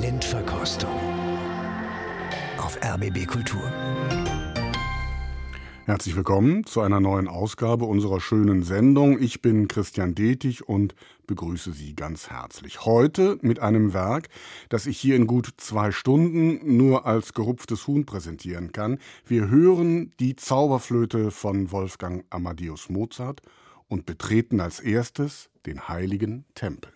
Talentverkostung auf RBB Kultur. Herzlich willkommen zu einer neuen Ausgabe unserer schönen Sendung. Ich bin Christian Detig und begrüße Sie ganz herzlich. Heute mit einem Werk, das ich hier in gut zwei Stunden nur als gerupftes Huhn präsentieren kann. Wir hören die Zauberflöte von Wolfgang Amadeus Mozart und betreten als erstes den heiligen Tempel.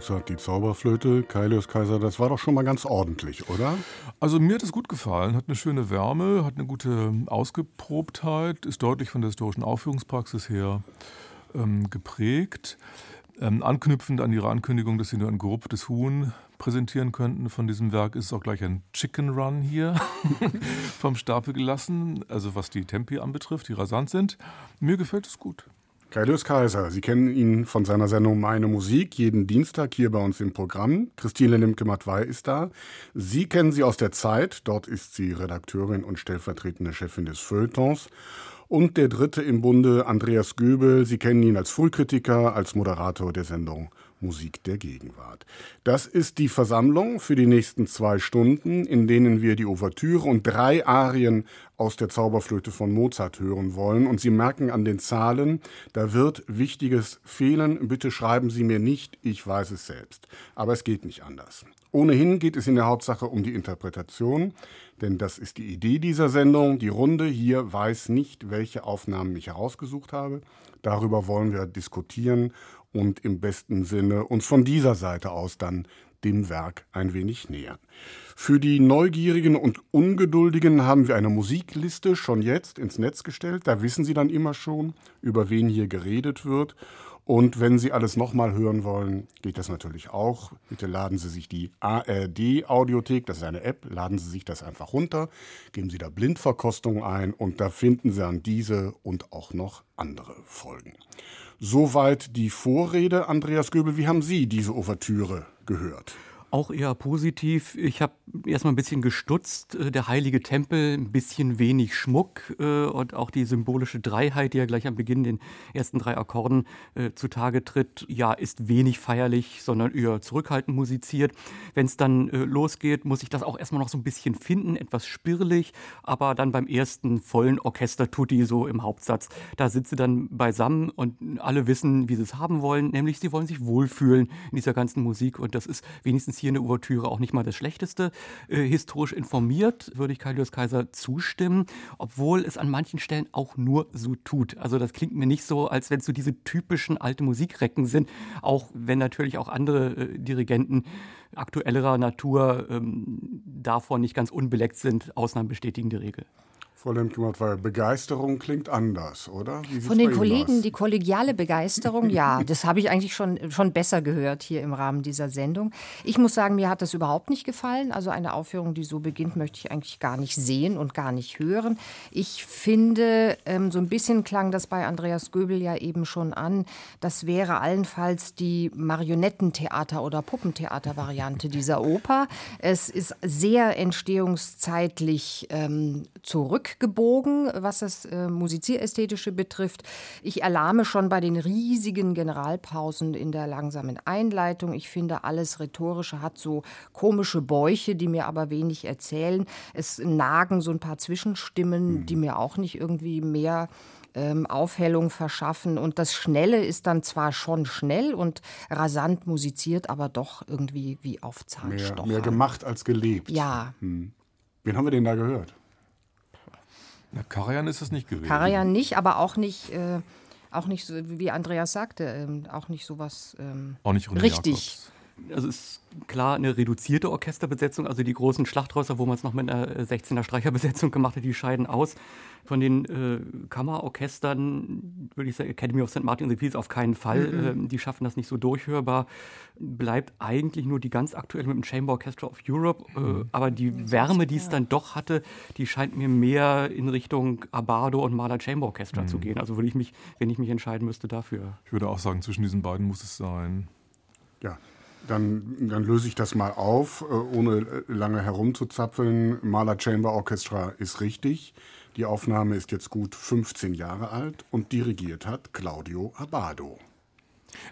Mozart, die Zauberflöte, Kailius Kaiser, das war doch schon mal ganz ordentlich, oder? Also mir hat es gut gefallen, hat eine schöne Wärme, hat eine gute Ausgeprobtheit, ist deutlich von der historischen Aufführungspraxis her ähm, geprägt. Ähm, anknüpfend an Ihre Ankündigung, dass Sie nur ein gerupftes Huhn präsentieren könnten von diesem Werk, ist auch gleich ein Chicken Run hier vom Stapel gelassen, also was die Tempi anbetrifft, die rasant sind. Mir gefällt es gut. Kailius Kaiser, Sie kennen ihn von seiner Sendung Meine Musik, jeden Dienstag hier bei uns im Programm. Christine Limke-Matwei ist da. Sie kennen sie aus der Zeit, dort ist sie Redakteurin und stellvertretende Chefin des Feuilletons. Und der dritte im Bunde, Andreas Göbel. Sie kennen ihn als Frühkritiker, als Moderator der Sendung Musik der Gegenwart. Das ist die Versammlung für die nächsten zwei Stunden, in denen wir die Ouvertüre und drei Arien aus der Zauberflöte von Mozart hören wollen. Und Sie merken an den Zahlen, da wird Wichtiges fehlen. Bitte schreiben Sie mir nicht, ich weiß es selbst. Aber es geht nicht anders. Ohnehin geht es in der Hauptsache um die Interpretation, denn das ist die Idee dieser Sendung. Die Runde hier weiß nicht, welche Aufnahmen ich herausgesucht habe. Darüber wollen wir diskutieren und im besten Sinne uns von dieser Seite aus dann dem Werk ein wenig nähern. Für die Neugierigen und Ungeduldigen haben wir eine Musikliste schon jetzt ins Netz gestellt. Da wissen Sie dann immer schon, über wen hier geredet wird. Und wenn Sie alles nochmal hören wollen, geht das natürlich auch. Bitte laden Sie sich die ARD Audiothek, das ist eine App, laden Sie sich das einfach runter, geben Sie da Blindverkostung ein und da finden Sie dann diese und auch noch andere Folgen. Soweit die Vorrede. Andreas Göbel, wie haben Sie diese Ouvertüre gehört? Auch eher positiv. Ich habe erstmal ein bisschen gestutzt. Äh, der heilige Tempel, ein bisschen wenig Schmuck äh, und auch die symbolische Dreiheit, die ja gleich am Beginn den ersten drei Akkorden äh, zutage tritt, ja, ist wenig feierlich, sondern eher zurückhaltend musiziert. Wenn es dann losgeht, muss ich das auch erstmal noch so ein bisschen finden, etwas spirrelig, aber dann beim ersten vollen Orchester Tutti so im Hauptsatz, da sie dann beisammen und alle wissen, wie sie es haben wollen, nämlich sie wollen sich wohlfühlen in dieser ganzen Musik und das ist wenigstens hier eine Ouvertüre auch nicht mal das Schlechteste. Äh, historisch informiert würde ich Kaius Kaiser zustimmen, obwohl es an manchen Stellen auch nur so tut. Also das klingt mir nicht so, als wenn es so diese typischen alte Musikrecken sind, auch wenn natürlich auch andere äh, Dirigenten aktuellerer Natur ähm, davon nicht ganz unbeleckt sind. Ausnahmen bestätigen die Regel. Frau Lemke, weil Begeisterung klingt anders, oder? Von den Kollegen aus? die kollegiale Begeisterung, ja, das habe ich eigentlich schon, schon besser gehört hier im Rahmen dieser Sendung. Ich muss sagen, mir hat das überhaupt nicht gefallen. Also eine Aufführung, die so beginnt, möchte ich eigentlich gar nicht sehen und gar nicht hören. Ich finde, ähm, so ein bisschen klang das bei Andreas Göbel ja eben schon an, das wäre allenfalls die Marionettentheater- oder Puppentheater-Variante dieser Oper. Es ist sehr entstehungszeitlich ähm, zurück zurückgebogen, was das äh, Musizierästhetische betrifft. Ich erlahme schon bei den riesigen Generalpausen in der langsamen Einleitung. Ich finde, alles Rhetorische hat so komische Bäuche, die mir aber wenig erzählen. Es nagen so ein paar Zwischenstimmen, die mir auch nicht irgendwie mehr ähm, Aufhellung verschaffen. Und das Schnelle ist dann zwar schon schnell und rasant musiziert, aber doch irgendwie wie auf Zahnstocher. Mehr, mehr gemacht als gelebt. Ja. Hm. Wen haben wir denn da gehört? Na, Karajan ist es nicht gewesen. Karajan nicht, aber auch nicht, äh, auch nicht so, wie Andreas sagte, ähm, auch nicht sowas ähm, auch nicht richtig. Jakobs. Also ist klar eine reduzierte Orchesterbesetzung, also die großen Schlachthäuser, wo man es noch mit einer 16er Streicherbesetzung gemacht hat, die scheiden aus. Von den äh, Kammerorchestern würde ich sagen, Academy of St. Martin and the Fields auf keinen Fall. Mhm. Ähm, die schaffen das nicht so durchhörbar. Bleibt eigentlich nur die ganz aktuell mit dem Chamber Orchestra of Europe. Äh, mhm. aber die Wärme, die es dann doch hatte, die scheint mir mehr in Richtung Abado und Mahler Chamber Orchestra mhm. zu gehen. Also würde ich mich, wenn ich mich entscheiden müsste, dafür. Ich würde auch sagen, zwischen diesen beiden muss es sein. Ja, dann, dann, löse ich das mal auf, äh, ohne lange herumzuzapfeln. Mahler Chamber Orchestra ist richtig. Die Aufnahme ist jetzt gut 15 Jahre alt und dirigiert hat Claudio Abado.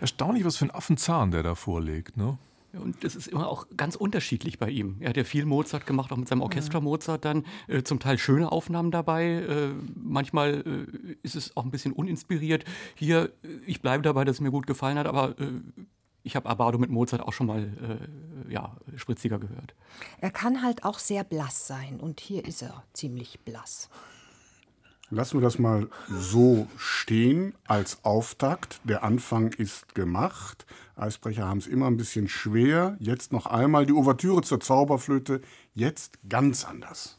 Erstaunlich, was für ein Affenzahn der da vorlegt, ne? Und das ist immer auch ganz unterschiedlich bei ihm. Er hat ja viel Mozart gemacht, auch mit seinem Orchester Mozart dann. Äh, zum Teil schöne Aufnahmen dabei. Äh, manchmal äh, ist es auch ein bisschen uninspiriert. Hier, äh, ich bleibe dabei, dass es mir gut gefallen hat, aber äh, ich habe Abado mit Mozart auch schon mal äh, ja, spritziger gehört. Er kann halt auch sehr blass sein und hier ist er ziemlich blass. Lassen wir das mal so stehen als Auftakt. Der Anfang ist gemacht. Eisbrecher haben es immer ein bisschen schwer. Jetzt noch einmal die Ouvertüre zur Zauberflöte. Jetzt ganz anders.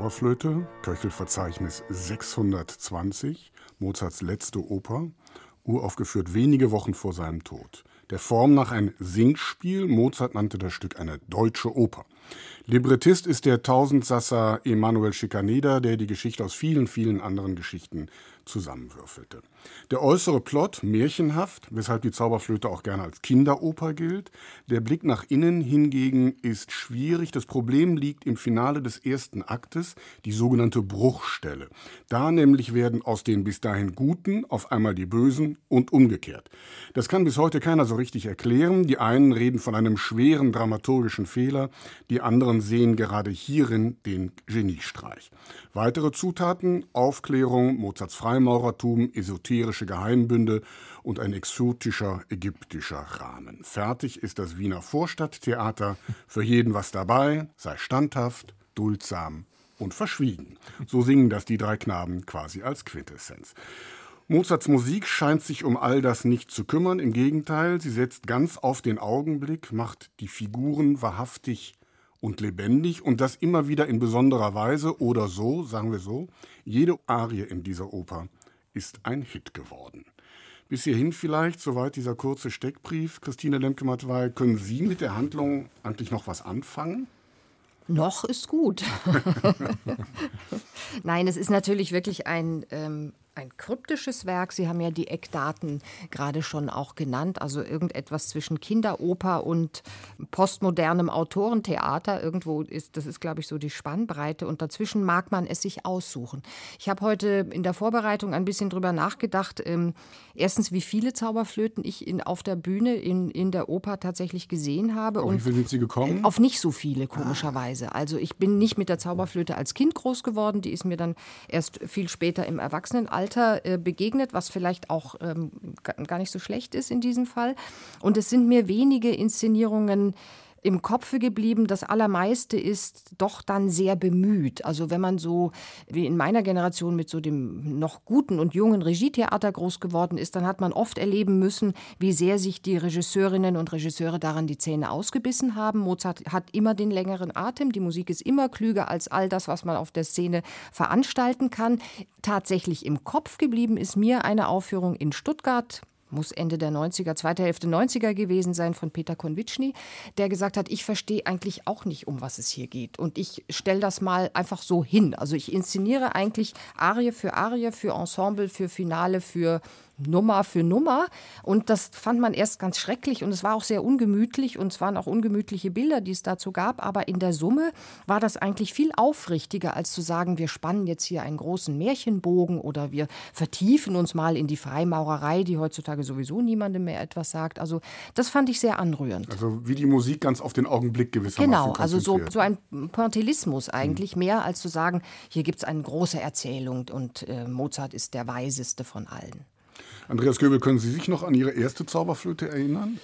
Die Zauberflöte, Köchelverzeichnis 620, Mozarts letzte Oper, uraufgeführt wenige Wochen vor seinem Tod. Der Form nach ein Singspiel, Mozart nannte das Stück eine deutsche Oper. Librettist ist der Tausendsasser Emanuel Schikaneder, der die Geschichte aus vielen, vielen anderen Geschichten zusammenwürfelte. Der äußere Plot märchenhaft, weshalb die Zauberflöte auch gerne als Kinderoper gilt. Der Blick nach innen hingegen ist schwierig. Das Problem liegt im Finale des ersten Aktes, die sogenannte Bruchstelle. Da nämlich werden aus den bis dahin Guten auf einmal die Bösen und umgekehrt. Das kann bis heute keiner so richtig erklären. Die einen reden von einem schweren dramaturgischen Fehler, die anderen sehen gerade hierin den Geniestreich. Weitere Zutaten, Aufklärung, Mozarts Freimaurertum, esoterische Geheimbünde und ein exotischer ägyptischer Rahmen. Fertig ist das Wiener Vorstadttheater. Für jeden was dabei, sei standhaft, duldsam und verschwiegen. So singen das die drei Knaben quasi als Quintessenz. Mozarts Musik scheint sich um all das nicht zu kümmern. Im Gegenteil, sie setzt ganz auf den Augenblick, macht die Figuren wahrhaftig und lebendig und das immer wieder in besonderer Weise oder so, sagen wir so. Jede Arie in dieser Oper ist ein Hit geworden. Bis hierhin vielleicht, soweit dieser kurze Steckbrief. Christine Lemke-Matwei, können Sie mit der Handlung eigentlich noch was anfangen? Noch ist gut. Nein, es ist natürlich wirklich ein ähm, ein kryptisches Werk. Sie haben ja die Eckdaten gerade schon auch genannt, also irgendetwas zwischen Kinderoper und postmodernem Autorentheater. Irgendwo ist, das ist, glaube ich, so die Spannbreite und dazwischen mag man es sich aussuchen. Ich habe heute in der Vorbereitung ein bisschen drüber nachgedacht. Ähm, erstens, wie viele Zauberflöten ich in, auf der Bühne in, in der Oper tatsächlich gesehen habe. Und wie viele sind Sie gekommen? Auf nicht so viele, komischerweise. Also ich bin nicht mit der Zauberflöte als Kind groß geworden. Die ist mir dann erst viel später im Erwachsenenalter Alter äh, begegnet, was vielleicht auch ähm, gar nicht so schlecht ist in diesem Fall. Und es sind mir wenige Inszenierungen im Kopfe geblieben. Das Allermeiste ist doch dann sehr bemüht. Also wenn man so wie in meiner Generation mit so dem noch guten und jungen Regietheater groß geworden ist, dann hat man oft erleben müssen, wie sehr sich die Regisseurinnen und Regisseure daran die Zähne ausgebissen haben. Mozart hat immer den längeren Atem. Die Musik ist immer klüger als all das, was man auf der Szene veranstalten kann. Tatsächlich im Kopf geblieben ist mir eine Aufführung in Stuttgart muss Ende der 90er, zweite Hälfte 90er gewesen sein, von Peter Konvitschny, der gesagt hat, ich verstehe eigentlich auch nicht, um was es hier geht. Und ich stelle das mal einfach so hin. Also ich inszeniere eigentlich Arie für Arie, für Ensemble, für Finale, für Nummer für Nummer. Und das fand man erst ganz schrecklich und es war auch sehr ungemütlich und es waren auch ungemütliche Bilder, die es dazu gab. Aber in der Summe war das eigentlich viel aufrichtiger, als zu sagen, wir spannen jetzt hier einen großen Märchenbogen oder wir vertiefen uns mal in die Freimaurerei, die heutzutage sowieso niemandem mehr etwas sagt. Also das fand ich sehr anrührend. Also wie die Musik ganz auf den Augenblick gewissermaßen Genau, also so, so ein Pointillismus eigentlich, mhm. mehr als zu sagen, hier gibt es eine große Erzählung und äh, Mozart ist der Weiseste von allen. Andreas Göbel, können Sie sich noch an Ihre erste Zauberflöte erinnern?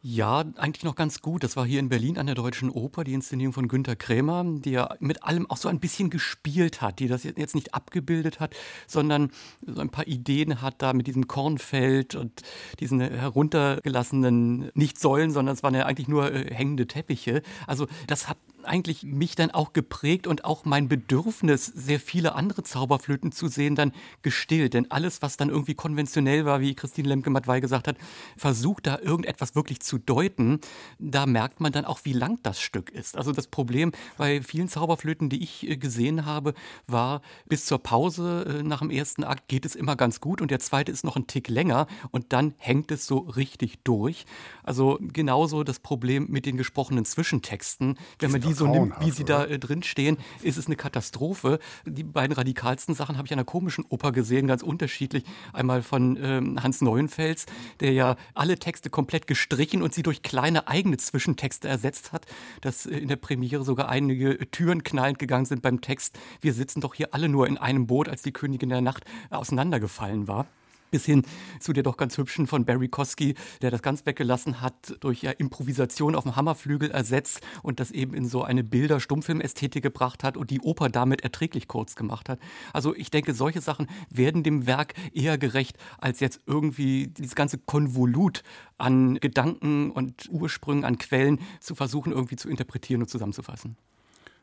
Ja, eigentlich noch ganz gut. Das war hier in Berlin an der Deutschen Oper, die Inszenierung von Günter Krämer, die ja mit allem auch so ein bisschen gespielt hat, die das jetzt nicht abgebildet hat, sondern so ein paar Ideen hat da mit diesem Kornfeld und diesen heruntergelassenen, nicht Säulen, sondern es waren ja eigentlich nur äh, hängende Teppiche. Also das hat eigentlich mich dann auch geprägt und auch mein Bedürfnis, sehr viele andere Zauberflöten zu sehen, dann gestillt. Denn alles, was dann irgendwie konventionell war, wie Christine Lemke-Mattwey gesagt hat, versucht da irgendetwas wirklich zu deuten, da merkt man dann auch, wie lang das Stück ist. Also das Problem bei vielen Zauberflöten, die ich äh, gesehen habe, war, bis zur Pause äh, nach dem ersten Akt geht es immer ganz gut und der zweite ist noch ein Tick länger und dann hängt es so richtig durch. Also genauso das Problem mit den gesprochenen Zwischentexten. Wenn man die so nimmt, wie sie da äh, drin stehen, ist es eine Katastrophe. Die beiden radikalsten Sachen habe ich an einer komischen Oper gesehen, ganz unterschiedlich. Einmal von ähm, Hans Neuenfels, der ja alle Texte komplett gestrichen und sie durch kleine eigene Zwischentexte ersetzt hat, dass äh, in der Premiere sogar einige Türen knallend gegangen sind beim Text. Wir sitzen doch hier alle nur in einem Boot, als die Königin der Nacht auseinandergefallen war bis hin zu der doch ganz hübschen von Barry Kosky, der das ganz weggelassen hat, durch ja, Improvisation auf dem Hammerflügel ersetzt und das eben in so eine Bilder-Stummfilmästhetik gebracht hat und die Oper damit erträglich kurz gemacht hat. Also ich denke, solche Sachen werden dem Werk eher gerecht, als jetzt irgendwie dieses ganze Konvolut an Gedanken und Ursprüngen, an Quellen zu versuchen, irgendwie zu interpretieren und zusammenzufassen.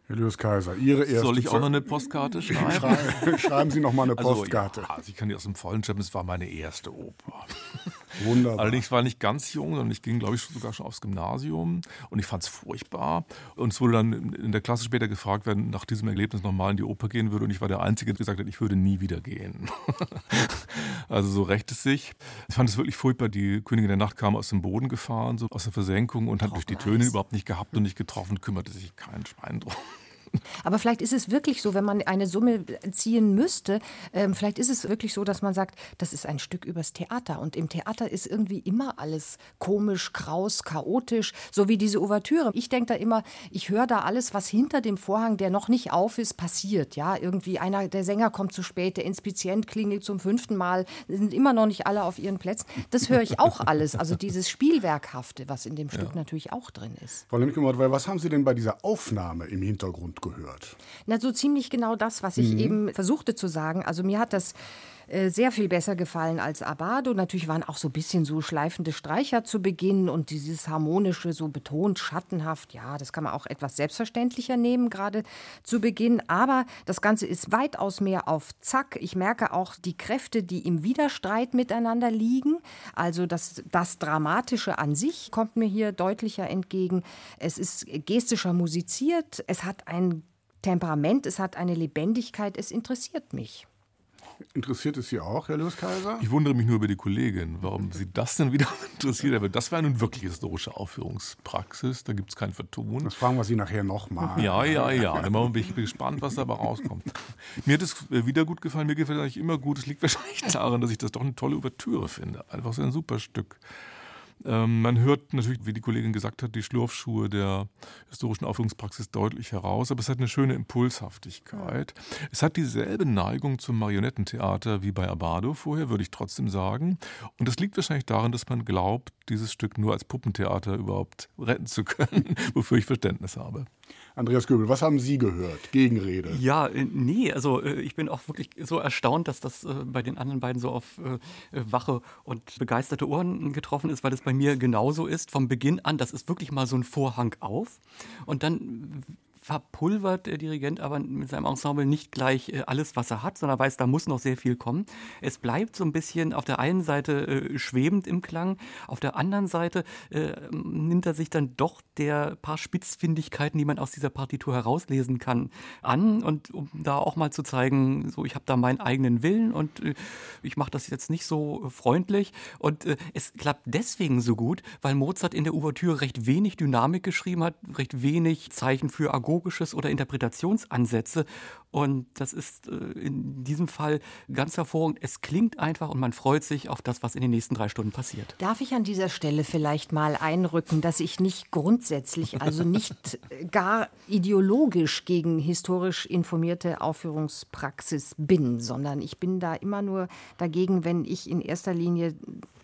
Julius Kaiser, Ihre erste Soll ich auch noch eine Postkarte schreiben? Schreiben, Sie noch mal eine Postkarte. Also, ja, also ich kann die aus dem Vollen schreiben, es war meine erste Oper. Wunderbar. Allerdings war ich nicht ganz jung, sondern ich ging, glaube ich, sogar schon aufs Gymnasium und ich fand es furchtbar. Und es wurde dann in der Klasse später gefragt, wer nach diesem Erlebnis nochmal in die Oper gehen würde. Und ich war der Einzige, der gesagt hat, ich würde nie wieder gehen. also so rächt es sich. Ich fand es wirklich furchtbar. Die Königin der Nacht kam aus dem Boden gefahren, so aus der Versenkung und hat durch die Töne überhaupt nicht gehabt und nicht getroffen, kümmerte sich kein Schwein drum. Aber vielleicht ist es wirklich so, wenn man eine Summe ziehen müsste, ähm, vielleicht ist es wirklich so, dass man sagt, das ist ein Stück übers Theater. Und im Theater ist irgendwie immer alles komisch, kraus, chaotisch, so wie diese Ouvertüre. Ich denke da immer, ich höre da alles, was hinter dem Vorhang, der noch nicht auf ist, passiert. Ja, irgendwie einer, der Sänger kommt zu spät, der Inspizient klingelt zum fünften Mal, sind immer noch nicht alle auf ihren Plätzen. Das höre ich auch alles. Also dieses Spielwerkhafte, was in dem Stück ja. natürlich auch drin ist. Frau Lemke, was haben Sie denn bei dieser Aufnahme im Hintergrund gehört? Na, so ziemlich genau das, was ich mhm. eben versuchte zu sagen. Also mir hat das sehr viel besser gefallen als Abado. Natürlich waren auch so ein bisschen so schleifende Streicher zu Beginn und dieses harmonische, so betont, schattenhaft. Ja, das kann man auch etwas selbstverständlicher nehmen, gerade zu Beginn. Aber das Ganze ist weitaus mehr auf Zack. Ich merke auch die Kräfte, die im Widerstreit miteinander liegen. Also das, das Dramatische an sich kommt mir hier deutlicher entgegen. Es ist gestischer musiziert. Es hat ein Temperament, es hat eine Lebendigkeit, es interessiert mich. Interessiert es Sie auch, Herr Lewis Kaiser? Ich wundere mich nur über die Kollegin, warum Sie das denn wieder interessiert. Aber das war nun wirklich historische Aufführungspraxis. Da gibt es kein Vertun. Das fragen wir Sie nachher nochmal. Ja, ja, ja. Dann bin ich gespannt, was dabei rauskommt. Mir hat es äh, wieder gut gefallen. Mir gefällt es eigentlich immer gut. Es liegt wahrscheinlich daran, dass ich das doch eine tolle Ouvertüre finde. Einfach so ein super Stück. Ähm, man hört natürlich, wie die Kollegin gesagt hat, die Schlurfschuhe der historischen Aufführungspraxis deutlich heraus, aber es hat eine schöne Impulshaftigkeit. Es hat dieselbe Neigung zum Marionettentheater wie bei Abado vorher, würde ich trotzdem sagen. Und das liegt wahrscheinlich daran, dass man glaubt, dieses Stück nur als Puppentheater überhaupt retten zu können, wofür ich Verständnis habe. Andreas Göbel, was haben Sie gehört? Gegenrede. Ja, äh, nee, also äh, ich bin auch wirklich so erstaunt, dass das äh, bei den anderen beiden so auf wache und begeisterte Ohren getroffen ist, weil es bei mir genauso ist. Vom Beginn an, das ist wirklich mal so ein Vorhang auf und dann verpulvert der Dirigent aber mit seinem Ensemble nicht gleich alles, was er hat, sondern weiß, da muss noch sehr viel kommen. Es bleibt so ein bisschen auf der einen Seite schwebend im Klang, auf der anderen Seite nimmt er sich dann doch der paar Spitzfindigkeiten, die man aus dieser Partitur herauslesen kann, an und um da auch mal zu zeigen, so ich habe da meinen eigenen Willen und äh, ich mache das jetzt nicht so freundlich und äh, es klappt deswegen so gut, weil Mozart in der Ouvertüre recht wenig Dynamik geschrieben hat, recht wenig Zeichen für Agor pädagogisches oder Interpretationsansätze. Und das ist äh, in diesem Fall ganz hervorragend. Es klingt einfach und man freut sich auf das, was in den nächsten drei Stunden passiert. Darf ich an dieser Stelle vielleicht mal einrücken, dass ich nicht grundsätzlich, also nicht gar ideologisch gegen historisch informierte Aufführungspraxis bin, sondern ich bin da immer nur dagegen, wenn ich in erster Linie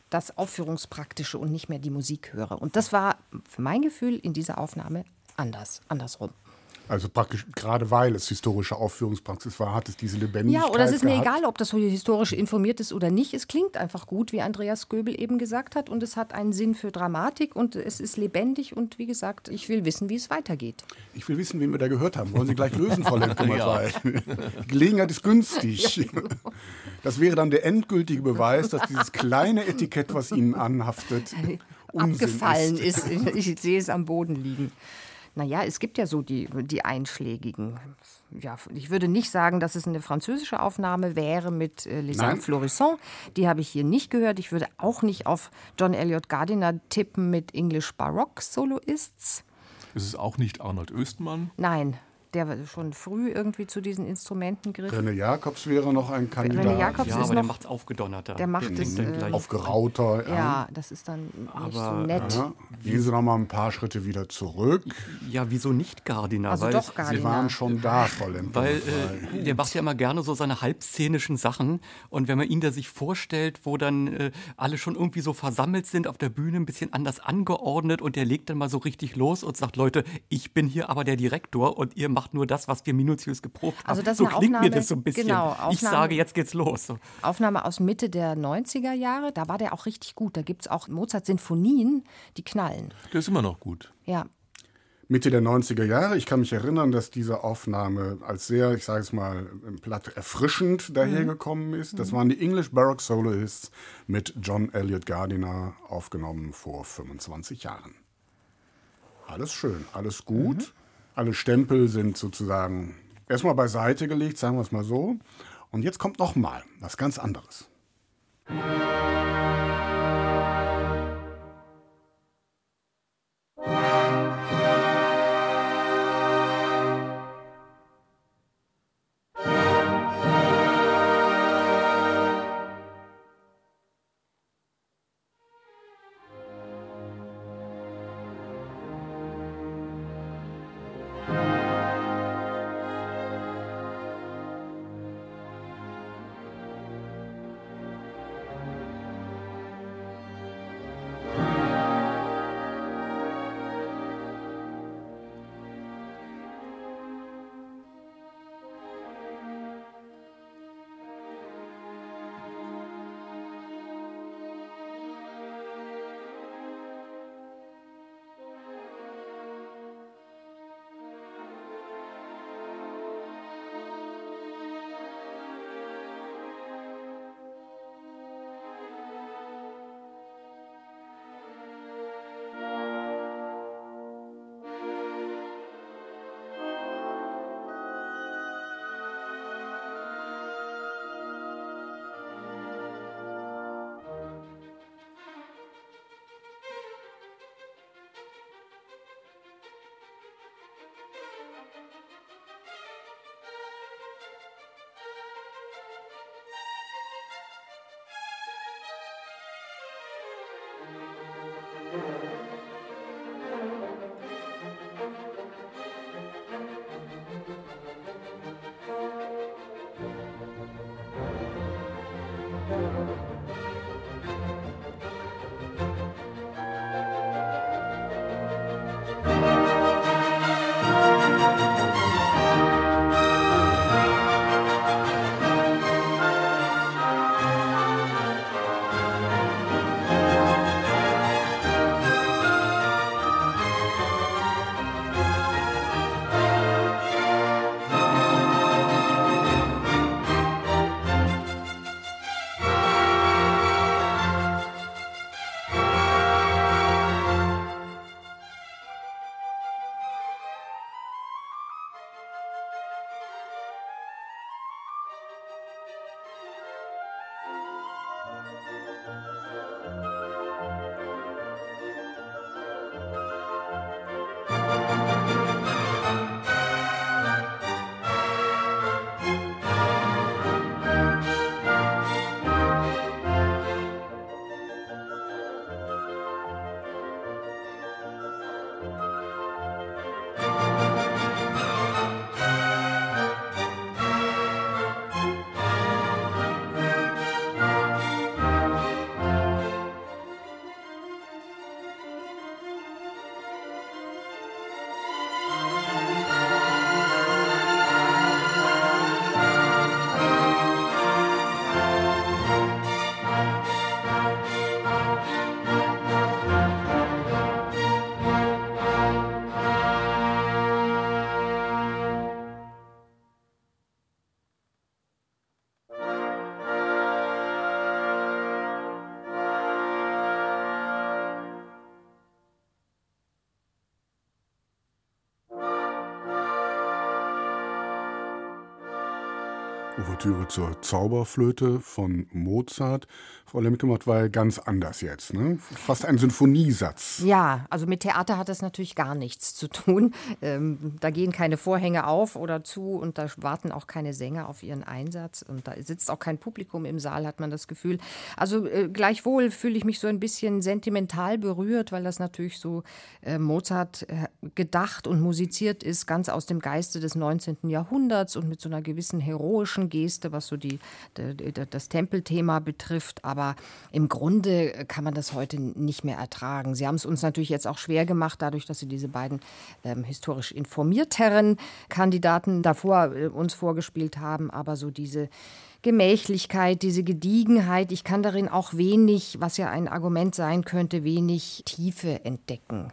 das Aufführungspraktische und nicht mehr die Musik höre. Und das war für mein Gefühl in dieser Aufnahme anders, andersrum. Also praktisch gerade weil es historische Aufführungspraxis war, hat es diese Lebendigkeit. Ja, oder es ist gehabt. mir egal, ob das so historisch informiert ist oder nicht. Es klingt einfach gut, wie Andreas Göbel eben gesagt hat, und es hat einen Sinn für Dramatik und es ist lebendig und wie gesagt, ich will wissen, wie es weitergeht. Ich will wissen, wen wir da gehört haben. Wollen Sie gleich lösen, Frau Lemke ja. Gelegenheit ist günstig. Ja, genau. Das wäre dann der endgültige Beweis, dass dieses kleine Etikett, was Ihnen anhaftet, abgefallen ist. ist. Ich sehe es am Boden liegen. Naja, es gibt ja so die, die einschlägigen. Ja, ich würde nicht sagen, dass es eine französische Aufnahme wäre mit äh, Les Florissant. Die habe ich hier nicht gehört. Ich würde auch nicht auf John Elliott Gardiner tippen mit English Baroque Soloists. Es ist auch nicht Arnold Östmann. Nein, der schon früh irgendwie zu diesen Instrumenten griff. René Jakobs wäre noch ein Kandidat. René Jakobs ja, ist aber der macht es aufgedonnerter. Der macht es äh, aufgerauter. Ja. ja. das ist dann nicht aber, so nett. Ja, gehen Sie noch mal ein paar Schritte wieder zurück. Ja, wieso nicht Gardiner? Also weil doch Gardiner. Sie waren schon da, Frau Lemper. Weil äh, der macht ja immer gerne so seine halbszenischen Sachen und wenn man ihn da sich vorstellt, wo dann äh, alle schon irgendwie so versammelt sind auf der Bühne, ein bisschen anders angeordnet und der legt dann mal so richtig los und sagt, Leute, ich bin hier aber der Direktor und ihr macht nur das, was wir minutiös geprobt haben. Also das so klingt Aufnahme, mir das so ein bisschen. Genau, Aufnahme, ich sage, jetzt geht's los. So. Aufnahme aus Mitte der 90er Jahre, da war der auch richtig gut. Da gibt es auch Mozart-Sinfonien, die knallen. Der ist immer noch gut. Ja, Mitte der 90er Jahre. Ich kann mich erinnern, dass diese Aufnahme als sehr, ich sage es mal, platt erfrischend dahergekommen ist. Das waren die English Baroque Soloists mit John Elliott Gardiner, aufgenommen vor 25 Jahren. Alles schön, alles gut. Mhm. Alle Stempel sind sozusagen erstmal beiseite gelegt, sagen wir es mal so. Und jetzt kommt noch mal was ganz anderes. Ouvertüre zur Zauberflöte von Mozart. Frau Lemke war ganz anders jetzt, ne? Fast ein Sinfoniesatz. Ja, also mit Theater hat das natürlich gar nichts zu tun. Ähm, da gehen keine Vorhänge auf oder zu und da warten auch keine Sänger auf ihren Einsatz und da sitzt auch kein Publikum im Saal, hat man das Gefühl. Also äh, gleichwohl fühle ich mich so ein bisschen sentimental berührt, weil das natürlich so äh, Mozart äh, gedacht und musiziert ist, ganz aus dem Geiste des 19. Jahrhunderts und mit so einer gewissen heroischen Geste, was so die, die das Tempelthema betrifft. Aber im Grunde kann man das heute nicht mehr ertragen. Sie haben es uns natürlich jetzt auch schwer gemacht, dadurch, dass Sie diese beiden ähm, historisch informierteren Kandidaten davor äh, uns vorgespielt haben. Aber so diese Gemächlichkeit, diese Gediegenheit, ich kann darin auch wenig, was ja ein Argument sein könnte, wenig Tiefe entdecken.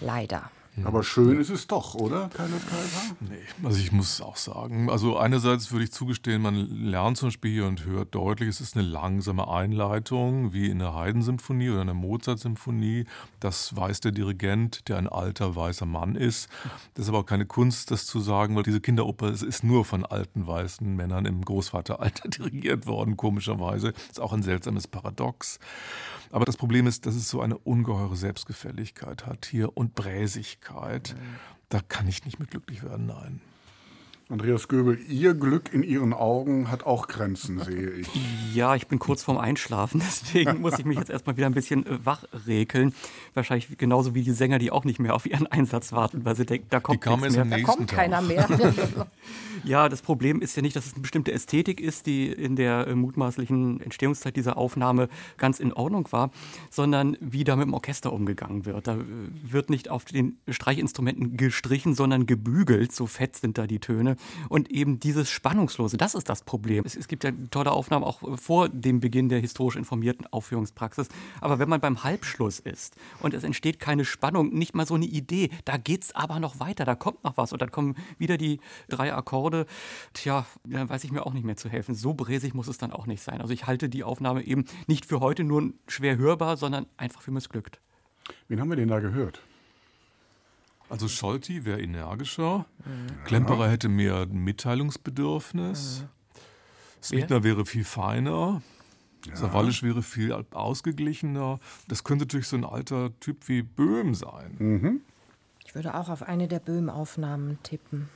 Leider. Aber schön ist es doch, oder, Carlos Kaiser? Nee, also ich muss auch sagen, also einerseits würde ich zugestehen, man lernt zum Beispiel hier und hört deutlich, es ist eine langsame Einleitung, wie in der Haydn-Symphonie oder einer Mozart-Symphonie. Das weiß der Dirigent, der ein alter weißer Mann ist. Das ist aber auch keine Kunst, das zu sagen, weil diese Kinderoper ist nur von alten weißen Männern im Großvateralter dirigiert worden, komischerweise. Das ist auch ein seltsames Paradox. Aber das Problem ist, dass es so eine ungeheure Selbstgefälligkeit hat hier und Bräsigkeit. Da kann ich nicht mit glücklich werden, nein. Andreas Göbel, Ihr Glück in Ihren Augen hat auch Grenzen, sehe ich. Ja, ich bin kurz vorm Einschlafen, deswegen muss ich mich jetzt erstmal wieder ein bisschen äh, wachrekeln. Wahrscheinlich genauso wie die Sänger, die auch nicht mehr auf ihren Einsatz warten, weil sie denken, da kommt nichts mehr. Da kommt keiner mehr. ja, das Problem ist ja nicht, dass es eine bestimmte Ästhetik ist, die in der äh, mutmaßlichen Entstehungszeit dieser Aufnahme ganz in Ordnung war, sondern wie da mit dem Orchester umgegangen wird. Da äh, wird nicht auf den Streichinstrumenten gestrichen, sondern gebügelt, so fett sind da die Töne. Und eben dieses Spannungslose, das ist das Problem. Es, es gibt ja tolle Aufnahmen auch vor dem Beginn der historisch informierten Aufführungspraxis. Aber wenn man beim Halbschluss ist und es entsteht keine Spannung, nicht mal so eine Idee, da geht es aber noch weiter, da kommt noch was. Und dann kommen wieder die drei Akkorde. Tja, dann weiß ich mir auch nicht mehr zu helfen. So bräsig muss es dann auch nicht sein. Also ich halte die Aufnahme eben nicht für heute nur schwer hörbar, sondern einfach für missglückt. Wen haben wir denn da gehört? Also Scholti wäre energischer, mhm. Klemperer hätte mehr Mitteilungsbedürfnis, mhm. Smitner wäre viel feiner, ja. Sawallisch wäre viel ausgeglichener. Das könnte natürlich so ein alter Typ wie Böhm sein. Mhm. Ich würde auch auf eine der Böhm-Aufnahmen tippen.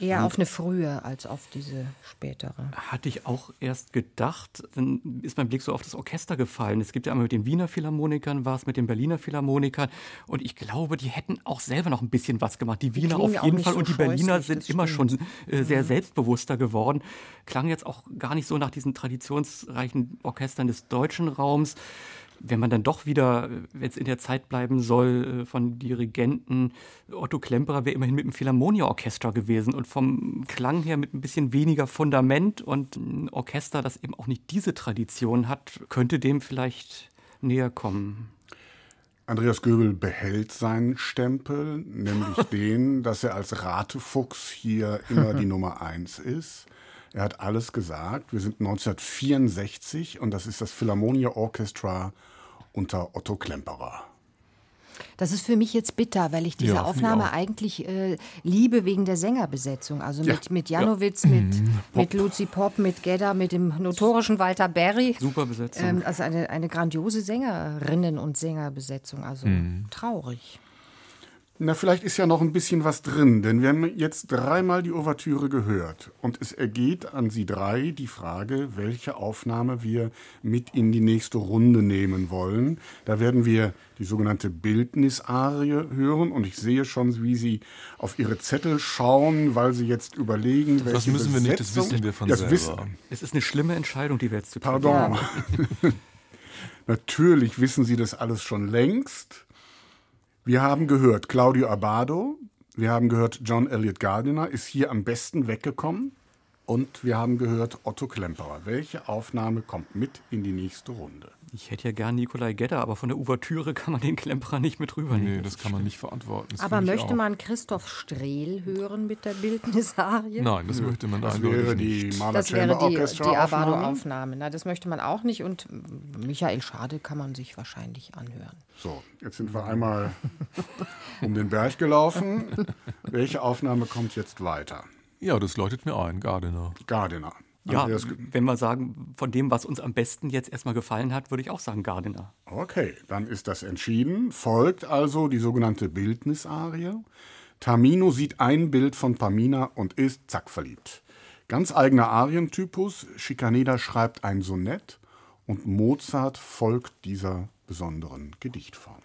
Eher auf eine frühe als auf diese spätere. Hatte ich auch erst gedacht. Dann ist mein Blick so auf das Orchester gefallen. Es gibt ja einmal mit den Wiener Philharmonikern, war es mit den Berliner Philharmonikern. Und ich glaube, die hätten auch selber noch ein bisschen was gemacht. Die Wiener auf jeden Fall so und die Berliner sind immer schon äh, sehr mhm. selbstbewusster geworden. Klang jetzt auch gar nicht so nach diesen traditionsreichen Orchestern des deutschen Raums wenn man dann doch wieder jetzt in der Zeit bleiben soll, äh, von Dirigenten, Otto Klemperer wäre immerhin mit einem Philharmonia-Orchester gewesen und vom Klang her mit ein bisschen weniger Fundament und ein Orchester, das eben auch nicht diese Tradition hat, könnte dem vielleicht näher kommen. Andreas Göbel behält seinen Stempel, nämlich den, dass er als Ratefuchs hier immer die Nummer eins ist. Er hat alles gesagt. Wir sind 1964 und das ist das Philharmonia Orchestra unter Otto Klemperer. Das ist für mich jetzt bitter, weil ich diese ja, Aufnahme eigentlich äh, liebe wegen der Sängerbesetzung. Also mit, ja. mit Janowitz, ja. mit, mhm. mit Lucy Pop, mit Gedda, mit dem notorischen Walter Berry. Super Besetzung. Ähm, also eine, eine grandiose Sängerinnen- und Sängerbesetzung. Also mhm. traurig. Na, vielleicht ist ja noch ein bisschen was drin, denn wir haben jetzt dreimal die Ouvertüre gehört. Und es ergeht an Sie drei die Frage, welche Aufnahme wir mit in die nächste Runde nehmen wollen. Da werden wir die sogenannte Bildnisarie hören. Und ich sehe schon, wie Sie auf Ihre Zettel schauen, weil Sie jetzt überlegen, welche Das müssen wir nicht, das wissen wir von das selber. Wissen. Es ist eine schlimme Entscheidung, die wir jetzt zu treffen Pardon. Natürlich wissen Sie das alles schon längst. Wir haben gehört, Claudio Abado, wir haben gehört, John Elliott Gardiner ist hier am besten weggekommen. Und wir haben gehört Otto Klemperer. Welche Aufnahme kommt mit in die nächste Runde? Ich hätte ja gern Nikolai Gedder, aber von der Ouvertüre kann man den Klemperer nicht mit rübernehmen. Nee, das kann man nicht verantworten. Das aber möchte man Christoph Strehl hören mit der Bildnisarie? Nein, das möchte man das wäre die nicht. Das wäre die, die Avado-Aufnahme. Das möchte man auch nicht und Michael Schade kann man sich wahrscheinlich anhören. So, jetzt sind wir einmal um den Berg gelaufen. Welche Aufnahme kommt jetzt weiter? Ja, das läutet mir ein, Gardiner. Gardiner. Ja, wenn wir sagen, von dem, was uns am besten jetzt erstmal gefallen hat, würde ich auch sagen Gardiner. Okay, dann ist das entschieden. Folgt also die sogenannte Bildnisarie. Tamino sieht ein Bild von Pamina und ist zack verliebt. Ganz eigener Arientypus. Schikaneda schreibt ein Sonett und Mozart folgt dieser besonderen Gedichtform.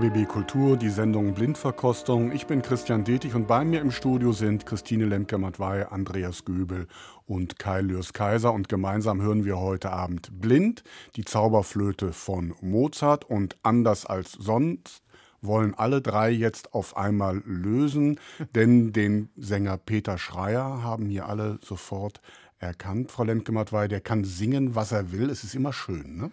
RBB Kultur, die Sendung Blindverkostung. Ich bin Christian Detig und bei mir im Studio sind Christine Lemke-Matwei, Andreas Göbel und Kai Lürs Kaiser. Und gemeinsam hören wir heute Abend Blind, die Zauberflöte von Mozart. Und anders als sonst wollen alle drei jetzt auf einmal lösen, denn den Sänger Peter Schreier haben hier alle sofort erkannt. Frau Lemke-Matwei, der kann singen, was er will. Es ist immer schön, ne?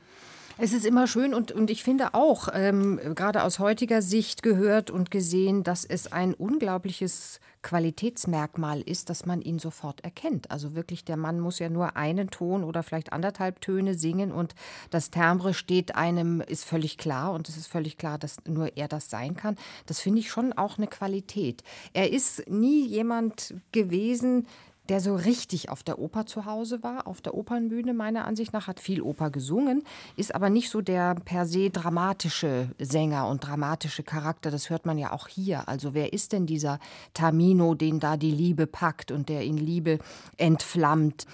Es ist immer schön und, und ich finde auch, ähm, gerade aus heutiger Sicht gehört und gesehen, dass es ein unglaubliches Qualitätsmerkmal ist, dass man ihn sofort erkennt. Also wirklich, der Mann muss ja nur einen Ton oder vielleicht anderthalb Töne singen und das Timbre steht einem, ist völlig klar und es ist völlig klar, dass nur er das sein kann. Das finde ich schon auch eine Qualität. Er ist nie jemand gewesen, der so richtig auf der Oper zu Hause war, auf der Opernbühne meiner Ansicht nach, hat viel Oper gesungen, ist aber nicht so der per se dramatische Sänger und dramatische Charakter. Das hört man ja auch hier. Also wer ist denn dieser Tamino, den da die Liebe packt und der in Liebe entflammt?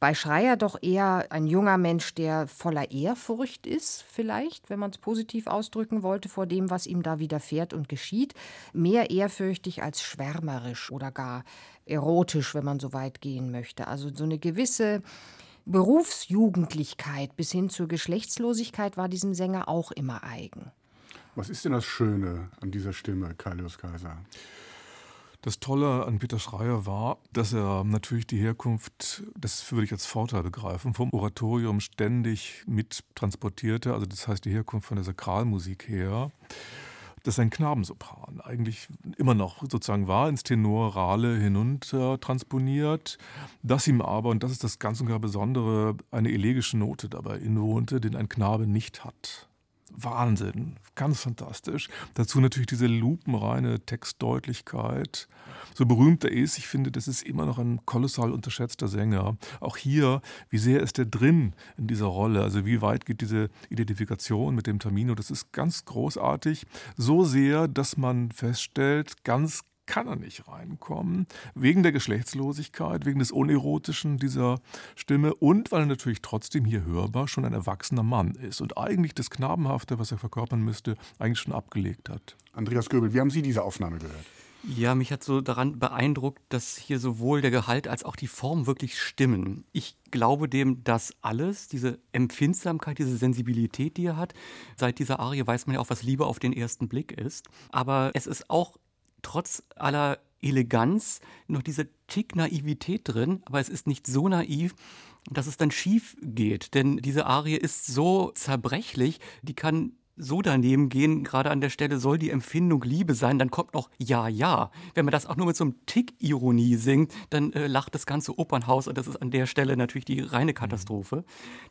Bei Schreier doch eher ein junger Mensch, der voller Ehrfurcht ist, vielleicht, wenn man es positiv ausdrücken wollte, vor dem, was ihm da widerfährt und geschieht. Mehr ehrfürchtig als schwärmerisch oder gar erotisch, wenn man so weit gehen möchte. Also so eine gewisse Berufsjugendlichkeit bis hin zur Geschlechtslosigkeit war diesem Sänger auch immer eigen. Was ist denn das Schöne an dieser Stimme, Kalius Kaiser? Das Tolle an Peter Schreier war, dass er natürlich die Herkunft, das würde ich als Vorteil begreifen, vom Oratorium ständig mit transportierte, also das heißt die Herkunft von der Sakralmusik her dass ein Knabensopran eigentlich immer noch sozusagen war, ins Tenorale hinunter transponiert, dass ihm aber, und das ist das ganz und gar Besondere, eine elegische Note dabei inwohnte, den ein Knabe nicht hat. Wahnsinn, ganz fantastisch. Dazu natürlich diese lupenreine Textdeutlichkeit. So berühmt er ist, ich finde, das ist immer noch ein kolossal unterschätzter Sänger. Auch hier, wie sehr ist er drin in dieser Rolle? Also wie weit geht diese Identifikation mit dem Tamino? Das ist ganz großartig. So sehr, dass man feststellt, ganz kann er nicht reinkommen, wegen der Geschlechtslosigkeit, wegen des Unerotischen dieser Stimme und weil er natürlich trotzdem hier hörbar schon ein erwachsener Mann ist und eigentlich das Knabenhafte, was er verkörpern müsste, eigentlich schon abgelegt hat. Andreas Göbel, wie haben Sie diese Aufnahme gehört? Ja, mich hat so daran beeindruckt, dass hier sowohl der Gehalt als auch die Form wirklich stimmen. Ich glaube dem, dass alles, diese Empfindsamkeit, diese Sensibilität, die er hat, seit dieser Arie weiß man ja auch, was Liebe auf den ersten Blick ist. Aber es ist auch trotz aller Eleganz noch diese Tick Naivität drin, aber es ist nicht so naiv, dass es dann schief geht. Denn diese Arie ist so zerbrechlich, die kann so daneben gehen, gerade an der Stelle soll die Empfindung Liebe sein, dann kommt noch Ja, ja. Wenn man das auch nur mit so einem Tick Ironie singt, dann äh, lacht das ganze Opernhaus und das ist an der Stelle natürlich die reine Katastrophe.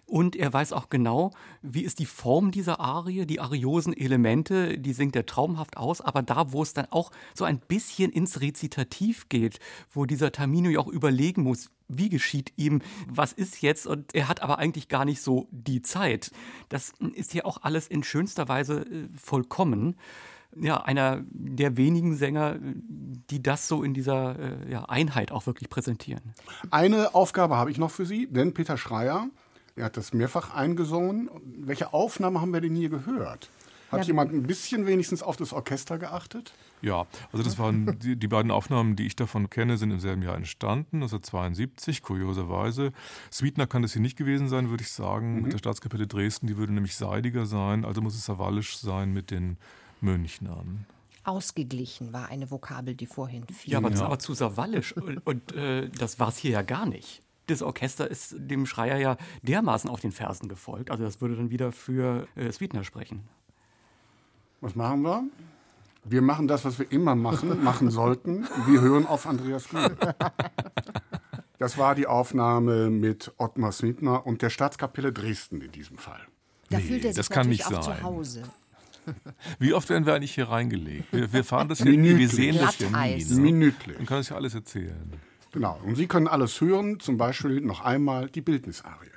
Und er weiß auch genau, wie ist die Form dieser Arie, die ariosen Elemente, die singt er traumhaft aus, aber da, wo es dann auch so ein bisschen ins Rezitativ geht, wo dieser Tamino ja auch überlegen muss, wie geschieht ihm, was ist jetzt und er hat aber eigentlich gar nicht so die Zeit. Das ist hier auch alles in schönster Weise äh, vollkommen. Ja, einer der wenigen Sänger, die das so in dieser äh, ja, Einheit auch wirklich präsentieren. Eine Aufgabe habe ich noch für Sie, denn Peter Schreier, er hat das mehrfach eingesungen. Welche Aufnahme haben wir denn hier gehört? Hat ja. jemand ein bisschen wenigstens auf das Orchester geachtet? Ja, also das waren die, die, beiden Aufnahmen, die ich davon kenne, sind im selben Jahr entstanden, 1972, kurioserweise. Sweetner kann das hier nicht gewesen sein, würde ich sagen, mhm. mit der Staatskapelle Dresden. Die würde nämlich seidiger sein, also muss es savalisch sein mit den Münchnern. Ausgeglichen war eine Vokabel, die vorhin fiel. Ja, aber das ja. aber zu savalisch und, und äh, das war es hier ja gar nicht das Orchester ist dem Schreier ja dermaßen auf den Fersen gefolgt. Also das würde dann wieder für äh, Sweetner sprechen. Was machen wir? Wir machen das, was wir immer machen, machen sollten. Wir hören auf Andreas Grün. Das war die Aufnahme mit Ottmar Smitner und der Staatskapelle Dresden in diesem Fall. Da nee, fühlt er sich das kann nicht auch sein. zu Hause. Wie oft werden wir eigentlich hier reingelegt? Wir, wir fahren das ja nie, wir sehen das ja nie. Ne? Minütlich. Man kann es ja alles erzählen. Genau, und Sie können alles hören, zum Beispiel noch einmal die Bildnisarie.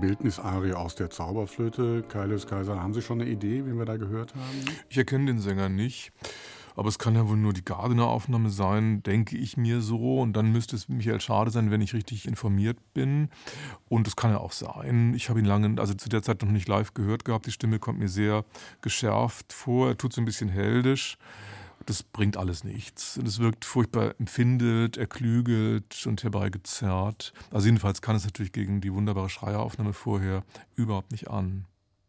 Bildnisarie aus der Zauberflöte. Kaius Kaiser, haben Sie schon eine Idee, wen wir da gehört haben? Ich erkenne den Sänger nicht. Aber es kann ja wohl nur die Gardener Aufnahme sein, denke ich mir so. Und dann müsste es Michael Schade sein, wenn ich richtig informiert bin. Und es kann ja auch sein. Ich habe ihn lange, also zu der Zeit noch nicht live gehört gehabt. Die Stimme kommt mir sehr geschärft vor. Er tut so ein bisschen heldisch. Das bringt alles nichts. Und es wirkt furchtbar empfindet, erklügelt und herbeigezerrt. Also jedenfalls kann es natürlich gegen die wunderbare Schreieraufnahme vorher überhaupt nicht an.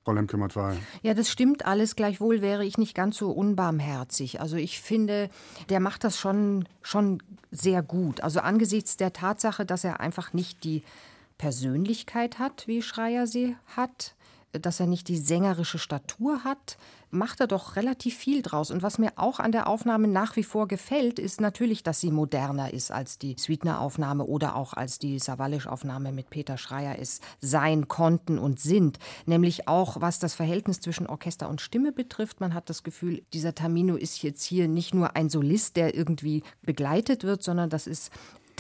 Frau Lemke-Matwei. Ja, das stimmt alles. Gleichwohl wäre ich nicht ganz so unbarmherzig. Also ich finde, der macht das schon, schon sehr gut. Also angesichts der Tatsache, dass er einfach nicht die Persönlichkeit hat, wie Schreier sie hat, dass er nicht die sängerische Statur hat, macht er doch relativ viel draus. Und was mir auch an der Aufnahme nach wie vor gefällt, ist natürlich, dass sie moderner ist als die Sweetner-Aufnahme oder auch als die Savalisch-Aufnahme mit Peter Schreier ist, sein konnten und sind. Nämlich auch, was das Verhältnis zwischen Orchester und Stimme betrifft. Man hat das Gefühl, dieser Tamino ist jetzt hier nicht nur ein Solist, der irgendwie begleitet wird, sondern das ist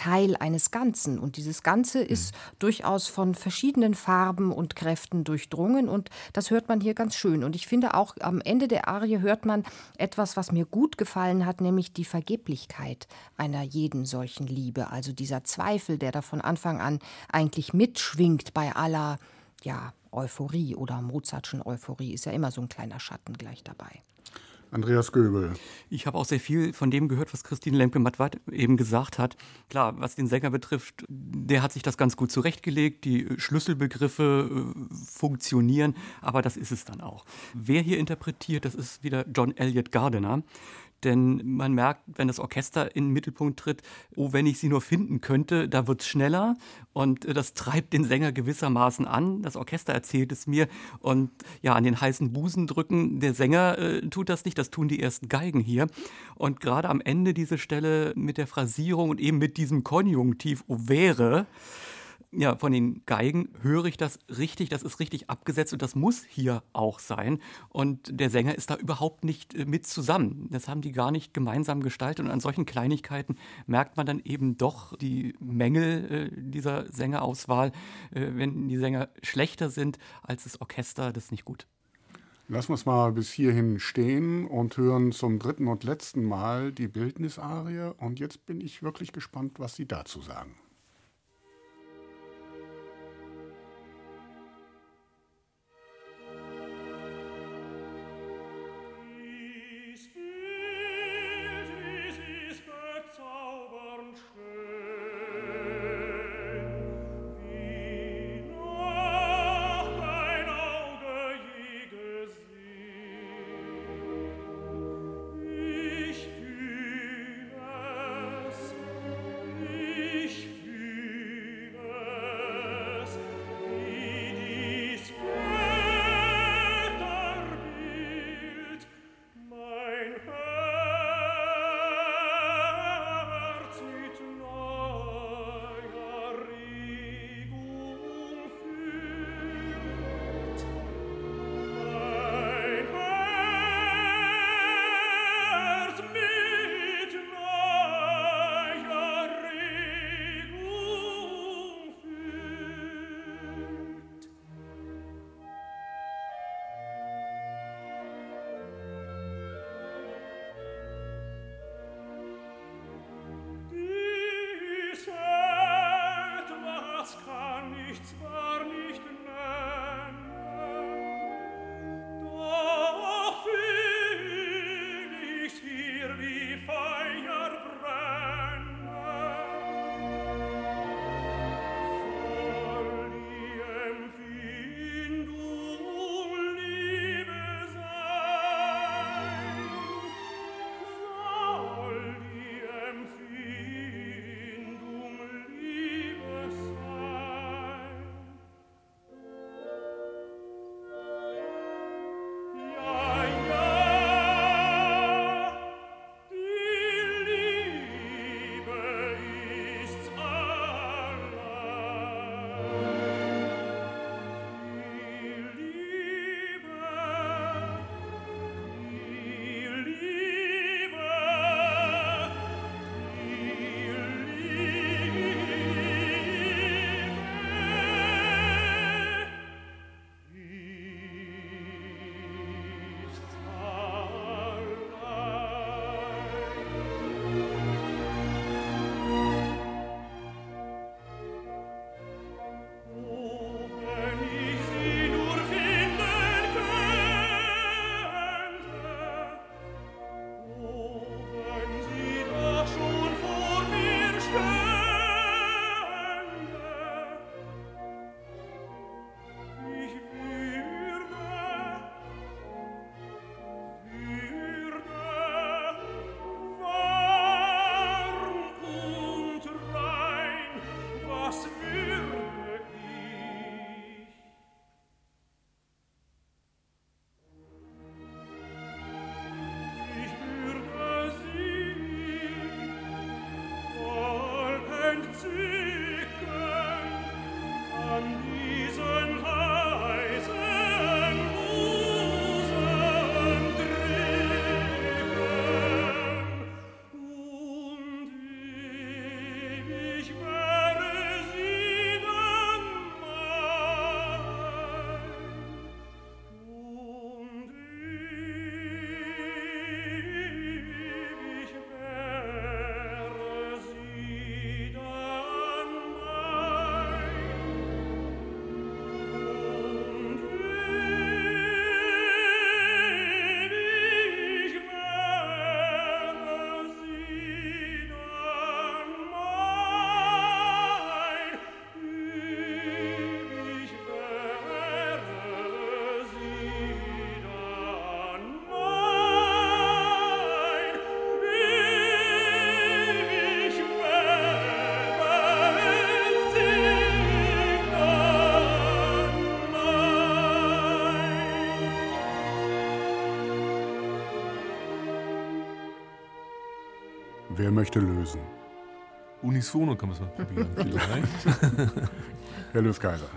Teil eines Ganzen. Und dieses Ganze ist mhm. durchaus von verschiedenen Farben und Kräften durchdrungen. Und das hört man hier ganz schön. Und ich finde auch am Ende der Arie hört man etwas, was mir gut gefallen hat, nämlich die Vergeblichkeit einer jeden solchen Liebe. Also dieser Zweifel, der da von Anfang an eigentlich mitschwingt bei aller ja, Euphorie oder Mozartschen Euphorie, ist ja immer so ein kleiner Schatten gleich dabei. Andreas Göbel. Ich habe auch sehr viel von dem gehört, was Christine Lemke-Mattwart eben gesagt hat. Klar, was den Sänger betrifft, der hat sich das ganz gut zurechtgelegt. Die Schlüsselbegriffe äh, funktionieren, aber das ist es dann auch. Wer hier interpretiert, das ist wieder John Elliott Gardiner. Denn man merkt, wenn das Orchester in den Mittelpunkt tritt, oh, wenn ich sie nur finden könnte, da wird es schneller. Und äh, das treibt den Sänger gewissermaßen an. Das Orchester erzählt es mir. Und ja, an den heißen Busen drücken. Der Sänger äh, tut das nicht, das tun die ersten Geigen hier. Und gerade am Ende diese Stelle mit der Phrasierung und eben mit diesem Konjunktiv, oh wäre, ja, von den Geigen höre ich das richtig, das ist richtig abgesetzt und das muss hier auch sein. Und der Sänger ist da überhaupt nicht äh, mit zusammen. Das haben die gar nicht gemeinsam gestaltet. Und an solchen Kleinigkeiten merkt man dann eben doch die Mängel äh, dieser Sängerauswahl. Äh, wenn die Sänger schlechter sind als das Orchester, das ist nicht gut. Lassen wir es mal bis hierhin stehen und hören zum dritten und letzten Mal die Bildnisarie. Und jetzt bin ich wirklich gespannt, was Sie dazu sagen. as me Wer möchte lösen? Unisono kann man es mal probieren, vielleicht. Herr Löw-Kaiser.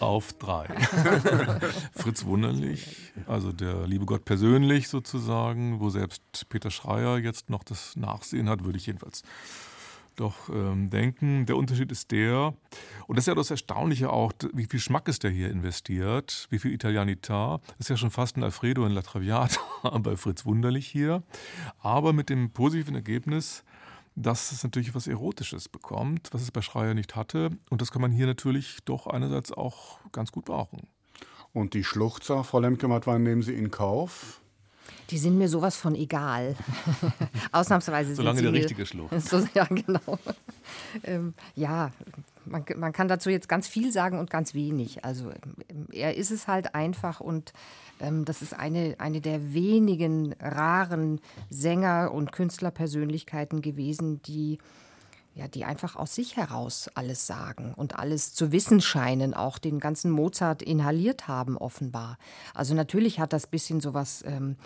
Auf drei. Fritz Wunderlich, also der liebe Gott persönlich sozusagen, wo selbst Peter Schreier jetzt noch das Nachsehen hat, würde ich jedenfalls doch ähm, denken. Der Unterschied ist der, und das ist ja das Erstaunliche auch, wie viel Schmack ist der hier investiert, wie viel Italianità. Das ist ja schon fast ein Alfredo in La Traviata bei Fritz Wunderlich hier. Aber mit dem positiven Ergebnis, dass es natürlich was Erotisches bekommt, was es bei Schreier nicht hatte. Und das kann man hier natürlich doch einerseits auch ganz gut brauchen. Und die Schluchzer, Frau Lemke-Mattwein, nehmen Sie in Kauf? Die sind mir sowas von egal. Ausnahmsweise Solange sind der sie richtige Schluch. So, ja, genau. ähm, ja, man, man, kann dazu jetzt ganz viel sagen und ganz wenig. Also ähm, er ist es halt einfach und ähm, das ist eine, eine der wenigen raren Sänger- und Künstlerpersönlichkeiten gewesen, die ja, die einfach aus sich heraus alles sagen und alles zu wissen scheinen, auch den ganzen Mozart inhaliert haben offenbar. Also natürlich hat das bisschen sowas ähm,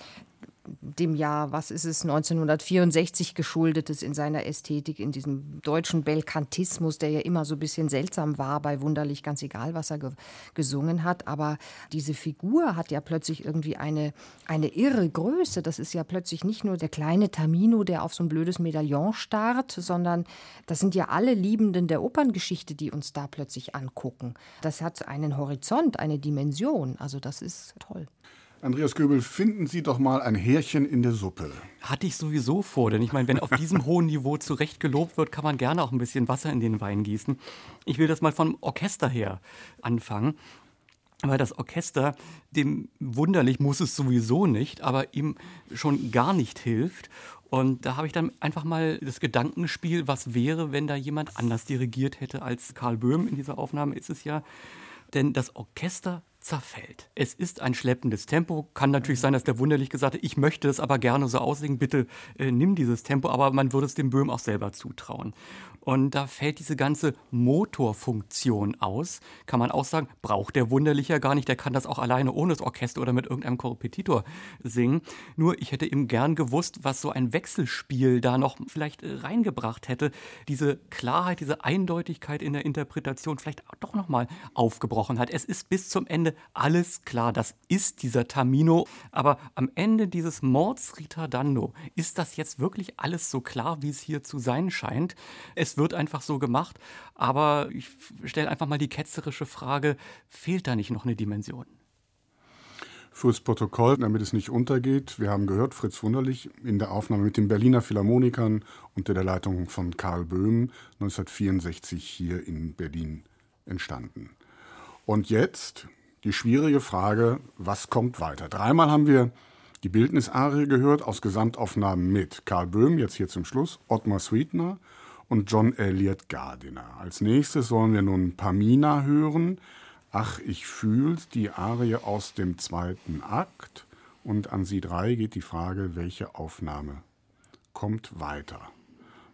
dem Jahr, was ist es, 1964 geschuldetes in seiner Ästhetik, in diesem deutschen Belkantismus, der ja immer so ein bisschen seltsam war bei Wunderlich, ganz egal, was er ge gesungen hat. Aber diese Figur hat ja plötzlich irgendwie eine, eine irre Größe. Das ist ja plötzlich nicht nur der kleine Tamino, der auf so ein blödes Medaillon starrt, sondern das sind ja alle Liebenden der Operngeschichte, die uns da plötzlich angucken. Das hat einen Horizont, eine Dimension. Also das ist toll. Andreas Göbel, finden Sie doch mal ein Härchen in der Suppe. Hatte ich sowieso vor, denn ich meine, wenn auf diesem hohen Niveau zu Recht gelobt wird, kann man gerne auch ein bisschen Wasser in den Wein gießen. Ich will das mal vom Orchester her anfangen. Weil das Orchester, dem wunderlich muss es sowieso nicht, aber ihm schon gar nicht hilft. Und da habe ich dann einfach mal das Gedankenspiel, was wäre, wenn da jemand anders dirigiert hätte als Karl Böhm. In dieser Aufnahme ist es ja. Denn das Orchester zerfällt. Es ist ein schleppendes Tempo. Kann natürlich sein, dass der wunderlich gesagt hat, ich möchte es aber gerne so aussingen, bitte äh, nimm dieses Tempo, aber man würde es dem Böhm auch selber zutrauen. Und da fällt diese ganze Motorfunktion aus. Kann man auch sagen, braucht der Wunderlicher gar nicht. Der kann das auch alleine ohne das Orchester oder mit irgendeinem Korrepetitor singen. Nur ich hätte ihm gern gewusst, was so ein Wechselspiel da noch vielleicht äh, reingebracht hätte. Diese Klarheit, diese Eindeutigkeit in der Interpretation vielleicht doch nochmal aufgebrochen hat. Es ist bis zum Ende alles klar. Das ist dieser Tamino. Aber am Ende dieses Mords Ritardando ist das jetzt wirklich alles so klar, wie es hier zu sein scheint. Es es wird einfach so gemacht. Aber ich stelle einfach mal die ketzerische Frage, fehlt da nicht noch eine Dimension? Fürs Protokoll, damit es nicht untergeht, wir haben gehört, Fritz Wunderlich in der Aufnahme mit den Berliner Philharmonikern unter der Leitung von Karl Böhm 1964 hier in Berlin entstanden. Und jetzt die schwierige Frage, was kommt weiter? Dreimal haben wir die Bildnisarie gehört aus Gesamtaufnahmen mit Karl Böhm, jetzt hier zum Schluss, Ottmar Sweetner und John Elliott Gardiner. Als nächstes wollen wir nun Pamina hören. Ach, ich fühl's, die Arie aus dem zweiten Akt. Und an Sie drei geht die Frage, welche Aufnahme kommt weiter?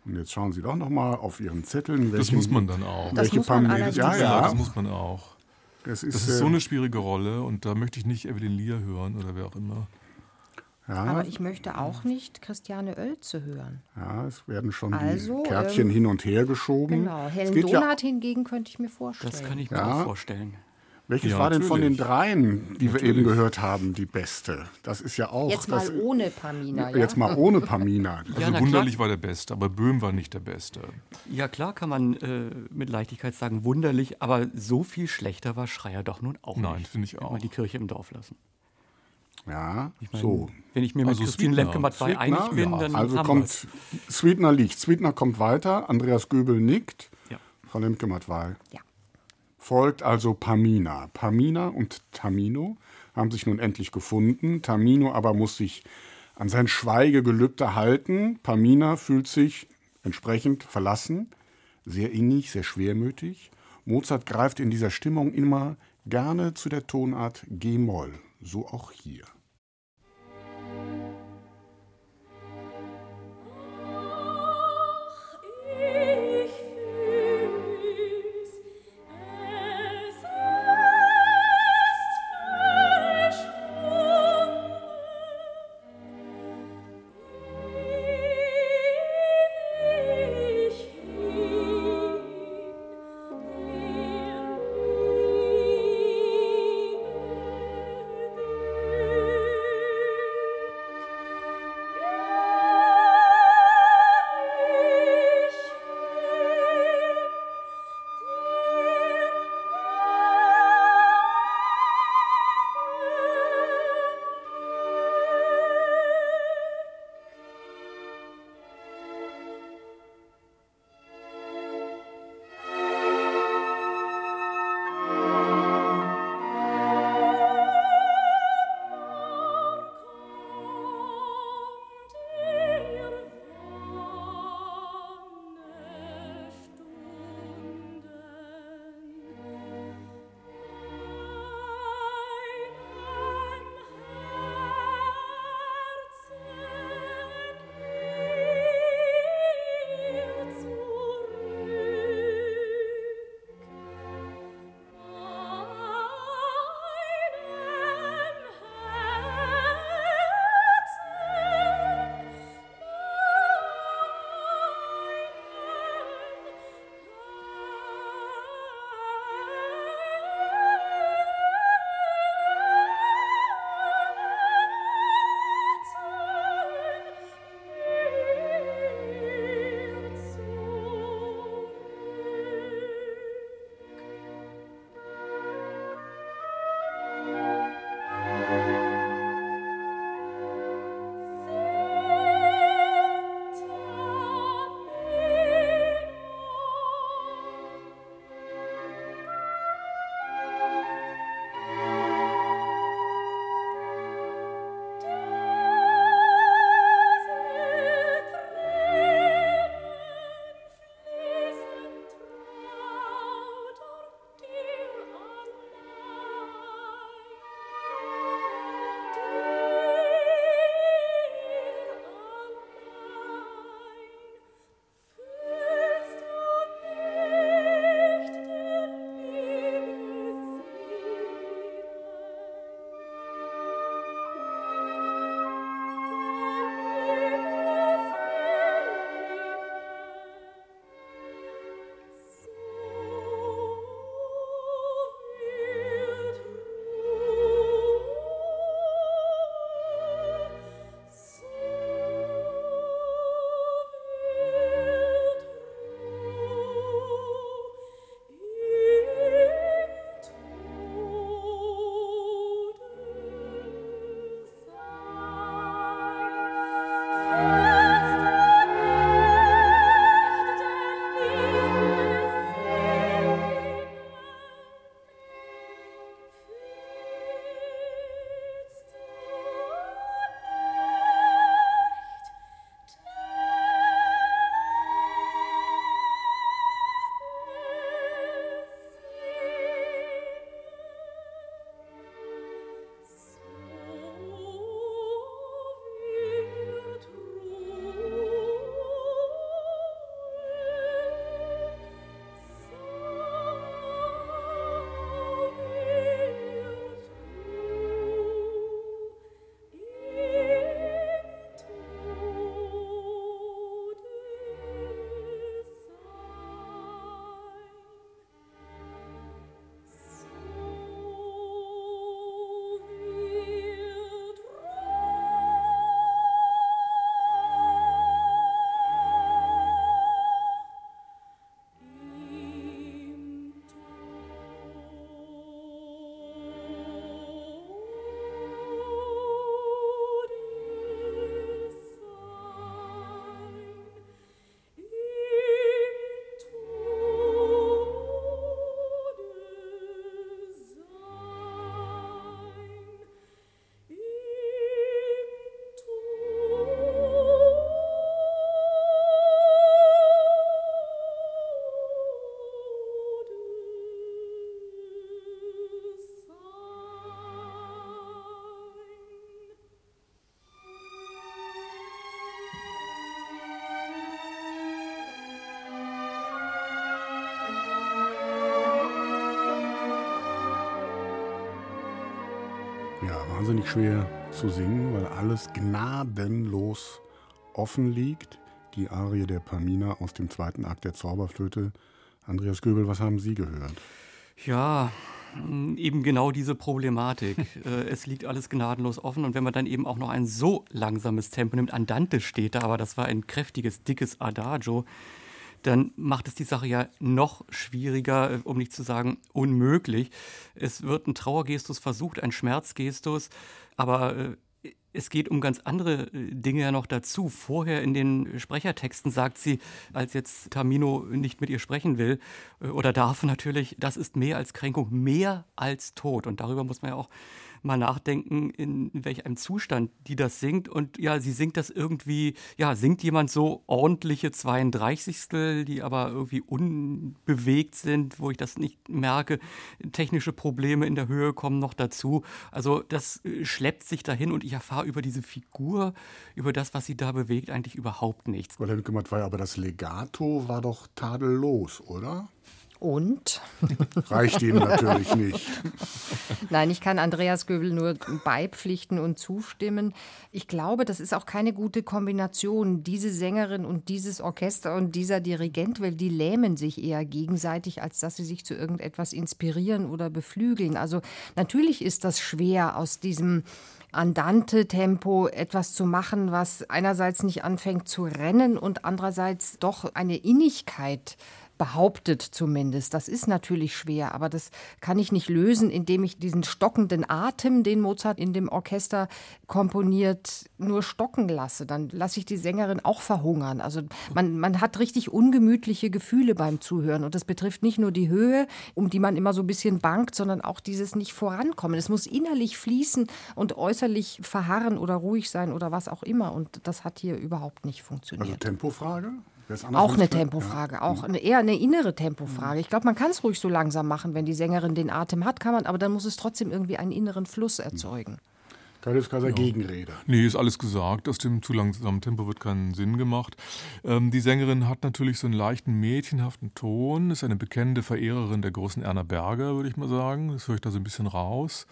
Und jetzt schauen Sie doch noch mal auf Ihren Zetteln. Welchen, das muss man dann auch. Das muss man ja, ja, ja, das muss man auch. Das ist, das ist so eine schwierige Rolle und da möchte ich nicht Evelyn Lear hören oder wer auch immer. Ja. Aber ich möchte auch nicht Christiane Oelze hören. Ja, es werden schon also, die Kärtchen ähm, hin und her geschoben. Genau, Helen Donat ja hingegen könnte ich mir vorstellen. Das kann ich mir ja. auch vorstellen. Welches ja, war denn von den dreien, die natürlich. wir eben gehört haben, die beste? Das ist ja auch. Jetzt mal ohne Pamina. Jetzt mal ohne Pamina. Also ja, wunderlich klar. war der Beste, aber Böhm war nicht der Beste. Ja, klar kann man äh, mit Leichtigkeit sagen, wunderlich, aber so viel schlechter war Schreier doch nun auch Nein, nicht. Nein, finde ich auch. Wenn wir die Kirche im Dorf lassen. Ja, ich mein, so. Wenn ich mir mit also Christine Lemke-Matt einig bin, ja. dann Also kommt, Sweetner liegt. Sweetner kommt weiter, Andreas Göbel nickt. Ja. Frau Lemke-Matt Ja. Folgt also Pamina. Pamina und Tamino haben sich nun endlich gefunden. Tamino aber muss sich an sein Schweigegelübde halten. Pamina fühlt sich entsprechend verlassen, sehr innig, sehr schwermütig. Mozart greift in dieser Stimmung immer gerne zu der Tonart G-Moll, so auch hier. Wahnsinnig schwer zu singen, weil alles gnadenlos offen liegt. Die Arie der Pamina aus dem zweiten Akt der Zauberflöte. Andreas Göbel, was haben Sie gehört? Ja, eben genau diese Problematik. Äh, es liegt alles gnadenlos offen und wenn man dann eben auch noch ein so langsames Tempo nimmt, Andante steht da, aber das war ein kräftiges, dickes Adagio, dann macht es die Sache ja noch schwieriger, äh, um nicht zu sagen unmöglich. Es wird ein Trauergestus versucht, ein Schmerzgestus, aber äh, es geht um ganz andere äh, Dinge ja noch dazu. Vorher in den Sprechertexten sagt sie, als jetzt Tamino nicht mit ihr sprechen will oder darf natürlich, das ist mehr als Kränkung, mehr als Tod. Und darüber muss man ja auch mal nachdenken, in, in welch einem Zustand die das singt. Und ja, sie singt das irgendwie, ja, singt jemand so ordentliche 32. die aber irgendwie unbewegt sind, wo ich das nicht merke. Technische Probleme in der Höhe kommen noch dazu. Also das äh, schleppt sich dahin und ich erfahre über diese Figur, über das, was sie da bewegt, eigentlich überhaupt nichts. Weil Herr war aber das Legato war doch tadellos, oder? Und? Reicht Ihnen natürlich nicht. Nein, ich kann Andreas Göbel nur beipflichten und zustimmen. Ich glaube, das ist auch keine gute Kombination, diese Sängerin und dieses Orchester und dieser Dirigent, weil die lähmen sich eher gegenseitig, als dass sie sich zu irgendetwas inspirieren oder beflügeln. Also natürlich ist das schwer aus diesem Andante-Tempo etwas zu machen, was einerseits nicht anfängt zu rennen und andererseits doch eine Innigkeit behauptet zumindest. Das ist natürlich schwer, aber das kann ich nicht lösen, indem ich diesen stockenden Atem, den Mozart in dem Orchester komponiert, nur stocken lasse. Dann lasse ich die Sängerin auch verhungern. Also man, man hat richtig ungemütliche Gefühle beim Zuhören und das betrifft nicht nur die Höhe, um die man immer so ein bisschen bangt, sondern auch dieses nicht vorankommen. Es muss innerlich fließen und äußerlich verharren oder ruhig sein oder was auch immer und das hat hier überhaupt nicht funktioniert. Also Tempofrage? Auch eine Tempofrage, ja. auch eine, eher eine innere Tempofrage. Ich glaube, man kann es ruhig so langsam machen, wenn die Sängerin den Atem hat, kann man, aber dann muss es trotzdem irgendwie einen inneren Fluss erzeugen. Kaius Kaiser ja. Gegenrede. Nee, ist alles gesagt. Aus dem zu langsamen Tempo wird keinen Sinn gemacht. Ähm, die Sängerin hat natürlich so einen leichten mädchenhaften Ton, ist eine bekennende Verehrerin der großen Erna Berger, würde ich mal sagen. Das höre ich da so ein bisschen raus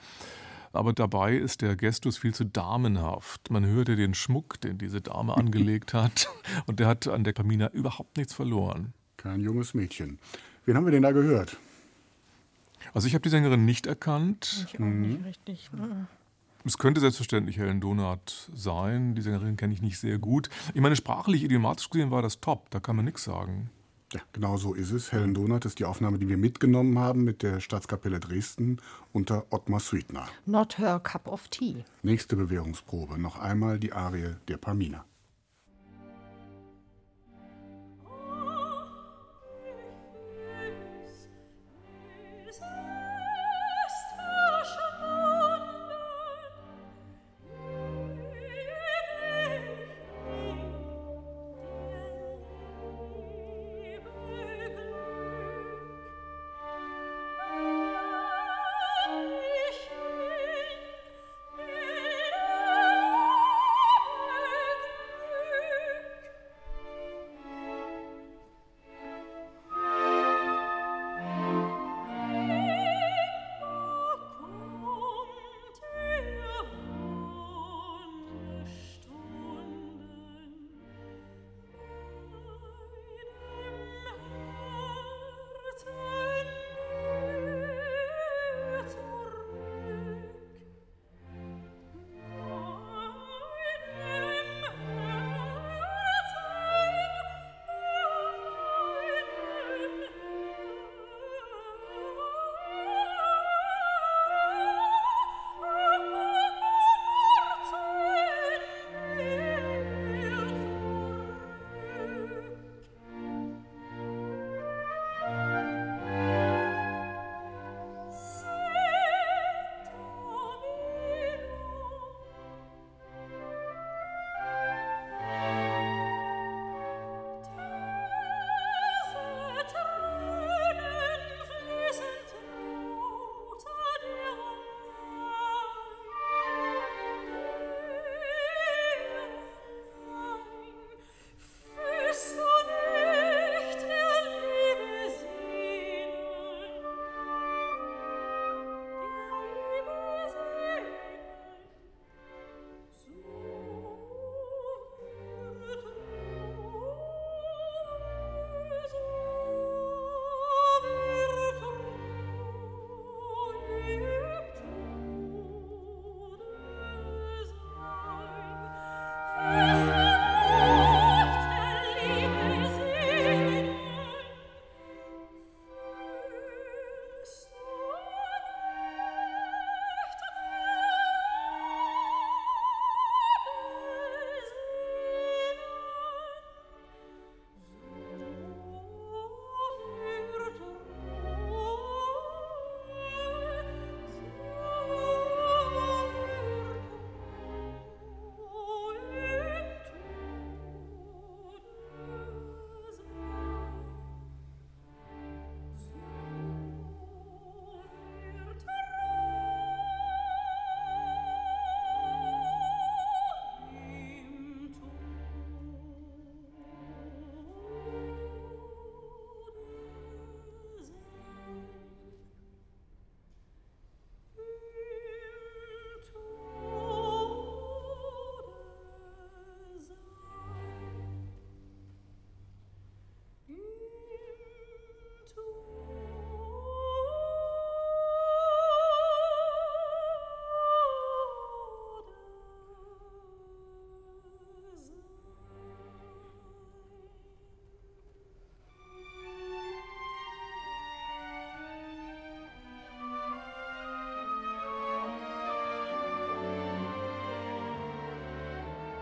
aber dabei ist der Gestus viel zu damenhaft. Man hörte den Schmuck, den diese Dame angelegt hat, und der hat an der Pamina überhaupt nichts verloren. Kein junges Mädchen. Wen haben wir denn da gehört? Also ich habe die Sängerin nicht erkannt. Ich auch nicht mhm. richtig. Mhm. Es könnte selbstverständlich Helen Donat sein. Die Sängerin kenne ich nicht sehr gut. Ich meine, sprachlich, idiomatisch gesehen war das top. Da kann man nichts sagen. Ja, genau so ist es. Helen Donat ist die Aufnahme, die wir mitgenommen haben mit der Staatskapelle Dresden unter Ottmar Sweetner. Not her cup of tea. Nächste Bewährungsprobe. Noch einmal die Arie der Pamina.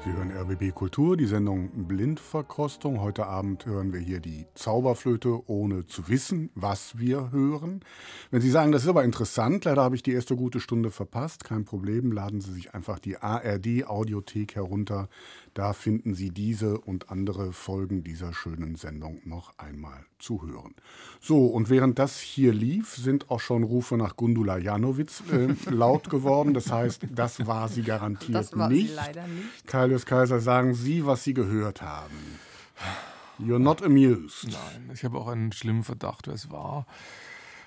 Sie hören RBB Kultur, die Sendung Blindverkostung. Heute Abend hören wir hier die Zauberflöte, ohne zu wissen, was wir hören. Wenn Sie sagen, das ist aber interessant, leider habe ich die erste gute Stunde verpasst, kein Problem, laden Sie sich einfach die ARD Audiothek herunter. Da finden Sie diese und andere Folgen dieser schönen Sendung noch einmal zu hören. So, und während das hier lief, sind auch schon Rufe nach Gundula Janowitz äh, laut geworden. Das heißt, das war sie garantiert das war nicht. Sie leider nicht. Kaius Kaiser, sagen Sie, was Sie gehört haben. You're not amused. Nein, ich habe auch einen schlimmen Verdacht, wer es war.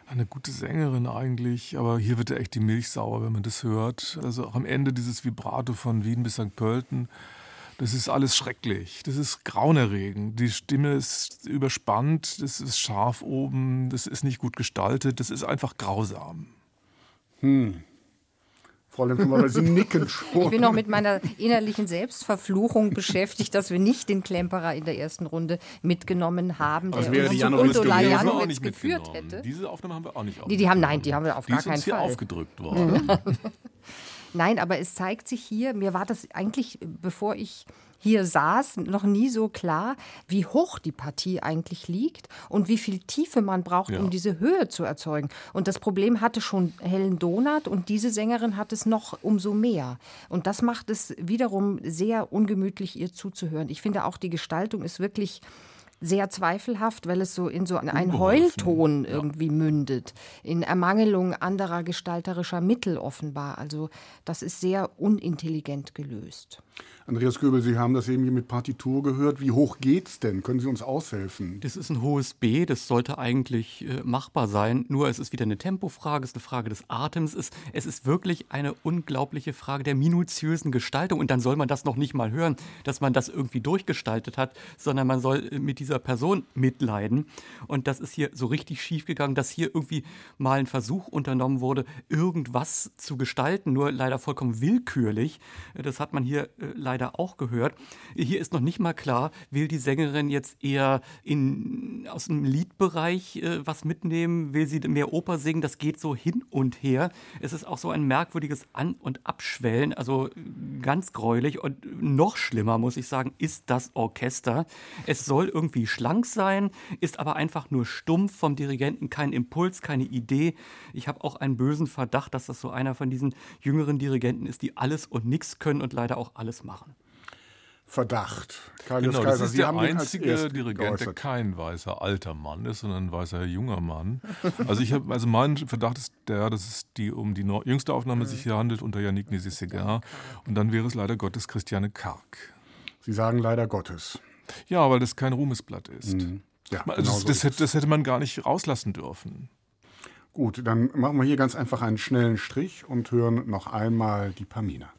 Eine gute Sängerin eigentlich, aber hier wird ja echt die Milch sauer, wenn man das hört. Also auch am Ende dieses Vibrato von Wien bis St. Pölten. Das ist alles schrecklich. Das ist grauenerregend. Die Stimme ist überspannt, das ist scharf oben, das ist nicht gut gestaltet, das ist einfach grausam. Hm. Frau Lemkemann, Sie nicken schon. Ich bin noch mit meiner innerlichen Selbstverfluchung beschäftigt, dass wir nicht den Klemperer in der ersten Runde mitgenommen haben, der Also wäre uns die wir auch Janowitz nicht geführt hätte. Diese Aufnahme haben wir auch nicht Die, die haben, nein, die haben wir auf Die gar ist keinen uns hier Fall. aufgedrückt worden. Nein, aber es zeigt sich hier, mir war das eigentlich, bevor ich hier saß, noch nie so klar, wie hoch die Partie eigentlich liegt und wie viel Tiefe man braucht, Ja. um diese Höhe zu erzeugen. Und das Problem hatte schon Helen Donat und diese Sängerin hat es noch umso mehr. Und das macht es wiederum sehr ungemütlich, ihr zuzuhören. Ich finde auch, die Gestaltung ist wirklich sehr zweifelhaft, weil es so in so einen. Heulton irgendwie mündet, in Ermangelung anderer gestalterischer Mittel offenbar. Also das ist sehr unintelligent gelöst. Andreas Göbel, Sie haben das eben hier mit Partitur gehört. Wie hoch geht's denn? Können Sie uns aushelfen? Das ist ein hohes B, das sollte eigentlich äh, machbar sein. Nur es ist wieder eine Tempofrage, es ist eine Frage des Atems. Es, es ist wirklich eine unglaubliche Frage der minutiösen Gestaltung. Und dann soll man das noch nicht mal hören, dass man das irgendwie durchgestaltet hat, sondern man soll äh, mit dieser Person mitleiden. Und das ist hier so richtig schief gegangen, dass hier irgendwie mal ein Versuch unternommen wurde, irgendwas zu gestalten, nur leider vollkommen willkürlich. Äh, Das hat man hier äh, leider auch gehört. Hier ist noch nicht mal klar, will die Sängerin jetzt eher in, aus dem Liedbereich äh, was mitnehmen, will sie mehr Oper singen, das geht so hin und her. Es ist auch so ein merkwürdiges An- und Abschwellen, also ganz gräulich und noch schlimmer, muss ich sagen, ist das Orchester. Es soll irgendwie schlank sein, ist aber einfach nur stumpf vom Dirigenten, kein Impuls, keine Idee. Ich habe auch einen bösen Verdacht, dass das so einer von diesen jüngeren Dirigenten ist, die alles und nichts können und leider auch alles machen. Verdacht. Kaius Genau, das Kaiser, ist Sie der einzige Dirigent, der geäußert. kein weißer alter Mann ist, sondern ein weißer junger Mann. Also ich habe, also mein Verdacht ist der, dass es die um die neu- jüngste Aufnahme sich hier handelt unter Yannick Nézet-Séguin. Und dann wäre es leider Gottes Christiane Karg. Sie sagen leider Gottes. Ja, weil das kein Ruhmesblatt ist. Ja, Also genau das, so das, ist das hätte man gar nicht rauslassen dürfen. Gut, dann machen wir hier ganz einfach einen schnellen Strich und hören noch einmal die Pamina.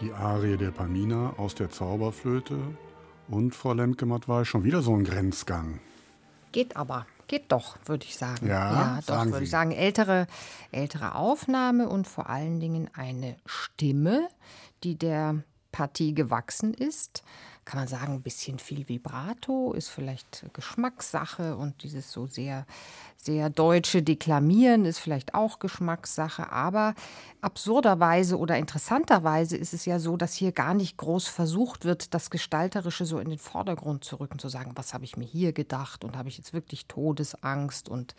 Die Arie der Pamina aus der Zauberflöte und Frau Lemke-Matt war schon wieder so ein Grenzgang. Geht aber. Geht doch, würde ich sagen. Ja, ja doch, würde ich sagen. Ältere, ältere Aufnahme und vor allen Dingen eine Stimme, die der Partie gewachsen ist. Kann man sagen, ein bisschen viel Vibrato, ist vielleicht Geschmackssache und dieses so sehr, sehr deutsche Deklamieren ist vielleicht auch Geschmackssache. Aber absurderweise oder interessanterweise ist es ja so, dass hier gar nicht groß versucht wird, das Gestalterische so in den Vordergrund zu rücken, zu sagen, was habe ich mir hier gedacht und habe ich jetzt wirklich Todesangst und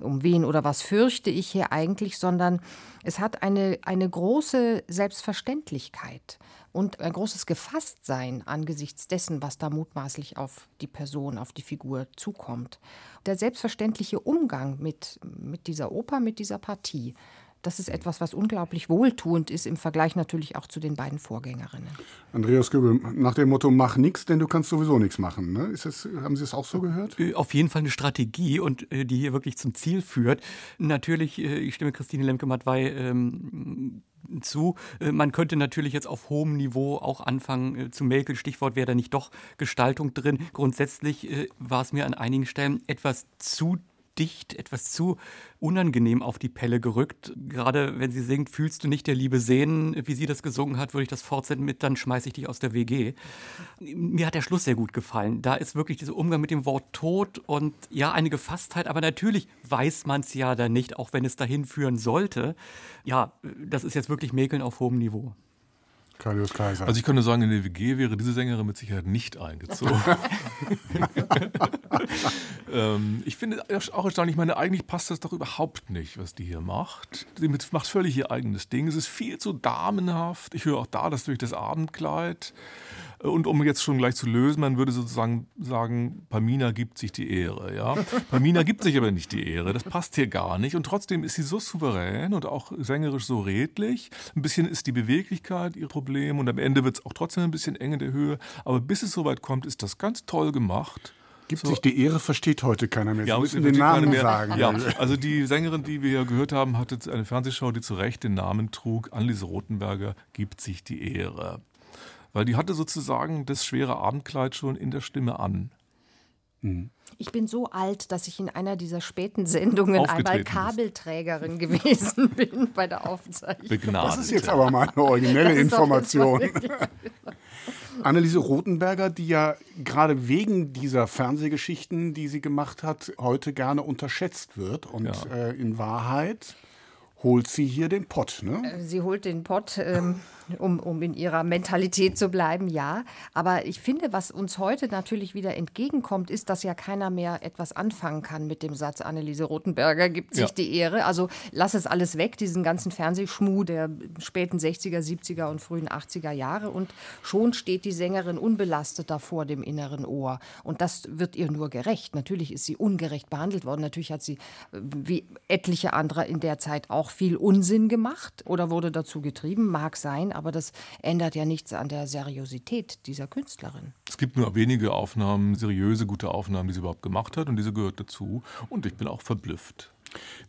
um wen oder was fürchte ich hier eigentlich, sondern es hat eine, eine große Selbstverständlichkeit und ein großes Gefasstsein angesichts dessen, was da mutmaßlich auf die Person, auf die Figur zukommt. Der selbstverständliche Umgang mit, mit dieser Oper, mit dieser Partie, das ist etwas, was unglaublich wohltuend ist im Vergleich natürlich auch zu den beiden Vorgängerinnen. Andreas Göbel, nach dem Motto, mach nichts, denn du kannst sowieso nichts machen. Ne? Ist das, haben Sie es auch so gehört? Äh, Auf jeden Fall eine Strategie und äh, die hier wirklich zum Ziel führt. Natürlich, äh, ich stimme Christine Lemke-Matwei ähm, zu. Äh, Man könnte natürlich jetzt auf hohem Niveau auch anfangen äh, zu mäkeln. Stichwort wäre da nicht doch Gestaltung drin. Grundsätzlich äh, war es mir an einigen Stellen etwas zu dicht, etwas zu unangenehm auf die Pelle gerückt. Gerade wenn sie singt, fühlst du nicht der Liebe sehen, wie sie das gesungen hat, würde ich das fortsetzen mit, dann schmeiß ich dich aus der WG. Mir hat der Schluss sehr gut gefallen. Da ist wirklich dieser Umgang mit dem Wort Tod und ja, eine Gefasstheit, aber natürlich weiß man es ja dann nicht, auch wenn es dahin führen sollte. Ja, das ist jetzt wirklich Mäkeln auf hohem Niveau. Kaius Kaiser. Also ich könnte sagen, in der WG wäre diese Sängerin mit Sicherheit nicht eingezogen. ähm, ich finde auch erstaunlich, ich meine, eigentlich passt das doch überhaupt nicht, was die hier macht. Sie macht völlig ihr eigenes Ding. Es ist viel zu damenhaft. Ich höre auch da das durch das Abendkleid. Und um jetzt schon gleich zu lösen, man würde sozusagen sagen, Pamina gibt sich die Ehre. Ja? Pamina gibt sich aber nicht die Ehre. Das passt hier gar nicht. Und trotzdem ist sie so souverän und auch sängerisch so redlich. Ein bisschen ist die Beweglichkeit ihr Problem und am Ende wird es auch trotzdem ein bisschen eng in der Höhe. Aber bis es soweit kommt, ist das ganz toll gemacht. Gibt so- sich die Ehre, versteht heute keiner mehr. Sie Ja, müssen den Namen sagen. Ja, also die Sängerin, die wir hier gehört haben, hatte eine Fernsehshow, die zu Recht den Namen trug. Anneliese Rothenberger gibt sich die Ehre. Weil die hatte sozusagen das schwere Abendkleid schon in der Stimme an. Ich bin so alt, dass ich in einer dieser späten Sendungen einmal. Kabelträgerin gewesen bin bei der Aufzeichnung. Begnadet. Das ist jetzt aber mal eine originelle Information. Anneliese Rothenberger, die ja gerade wegen dieser Fernsehgeschichten, die sie gemacht hat, heute gerne unterschätzt wird und Ja. äh, in Wahrheit holt sie hier den Pott, ne? Äh, sie holt den Pott, ähm, um, um in ihrer Mentalität zu bleiben, ja. Aber ich finde, was uns heute natürlich wieder entgegenkommt, ist, dass ja keiner mehr etwas anfangen kann mit dem Satz, Anneliese Rothenberger gibt sich Ja. die Ehre. Also lass es alles weg, diesen ganzen Fernsehschmuh der späten 60er, 70er und frühen 80er Jahre. Und schon steht die Sängerin unbelastet da vor dem inneren Ohr. Und das wird ihr nur gerecht. Natürlich ist sie ungerecht behandelt worden. Natürlich hat sie, äh, wie etliche andere in der Zeit, auch viel Unsinn gemacht oder wurde dazu getrieben. Mag sein, aber das ändert ja nichts an der Seriosität dieser Künstlerin. Es gibt nur wenige Aufnahmen, seriöse, gute Aufnahmen, die sie überhaupt gemacht hat und diese gehört dazu. Und ich bin auch verblüfft.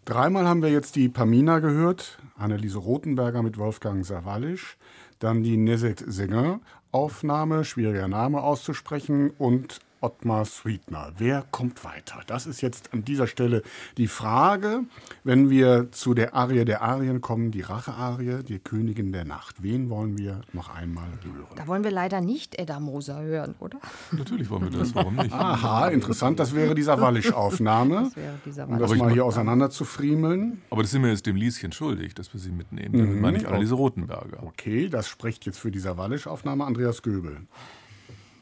Dreimal haben wir jetzt die Pamina gehört, Anneliese Rothenberger mit Wolfgang Sawalisch, dann die Nezet Sänger Aufnahme, schwieriger Name auszusprechen und Ottmar Sweetner. Wer kommt weiter? Das ist jetzt an dieser Stelle die Frage, wenn wir zu der Arie der Arien kommen, die Rache-Arie, die Königin der Nacht. Wen wollen wir noch einmal hören? Da wollen wir leider nicht Edda Moser hören, oder? Natürlich wollen wir das, warum nicht? Aha, interessant, das wäre die Sawalisch-Aufnahme. Das wäre dieser Um Wald. das mal hier auseinander zu friemeln. Aber das sind wir jetzt dem Lieschen schuldig, dass wir sie mitnehmen. Damit meine ich Anneliese Rothenberger. Okay, das spricht jetzt für die Sawalisch-Aufnahme Andreas Göbel.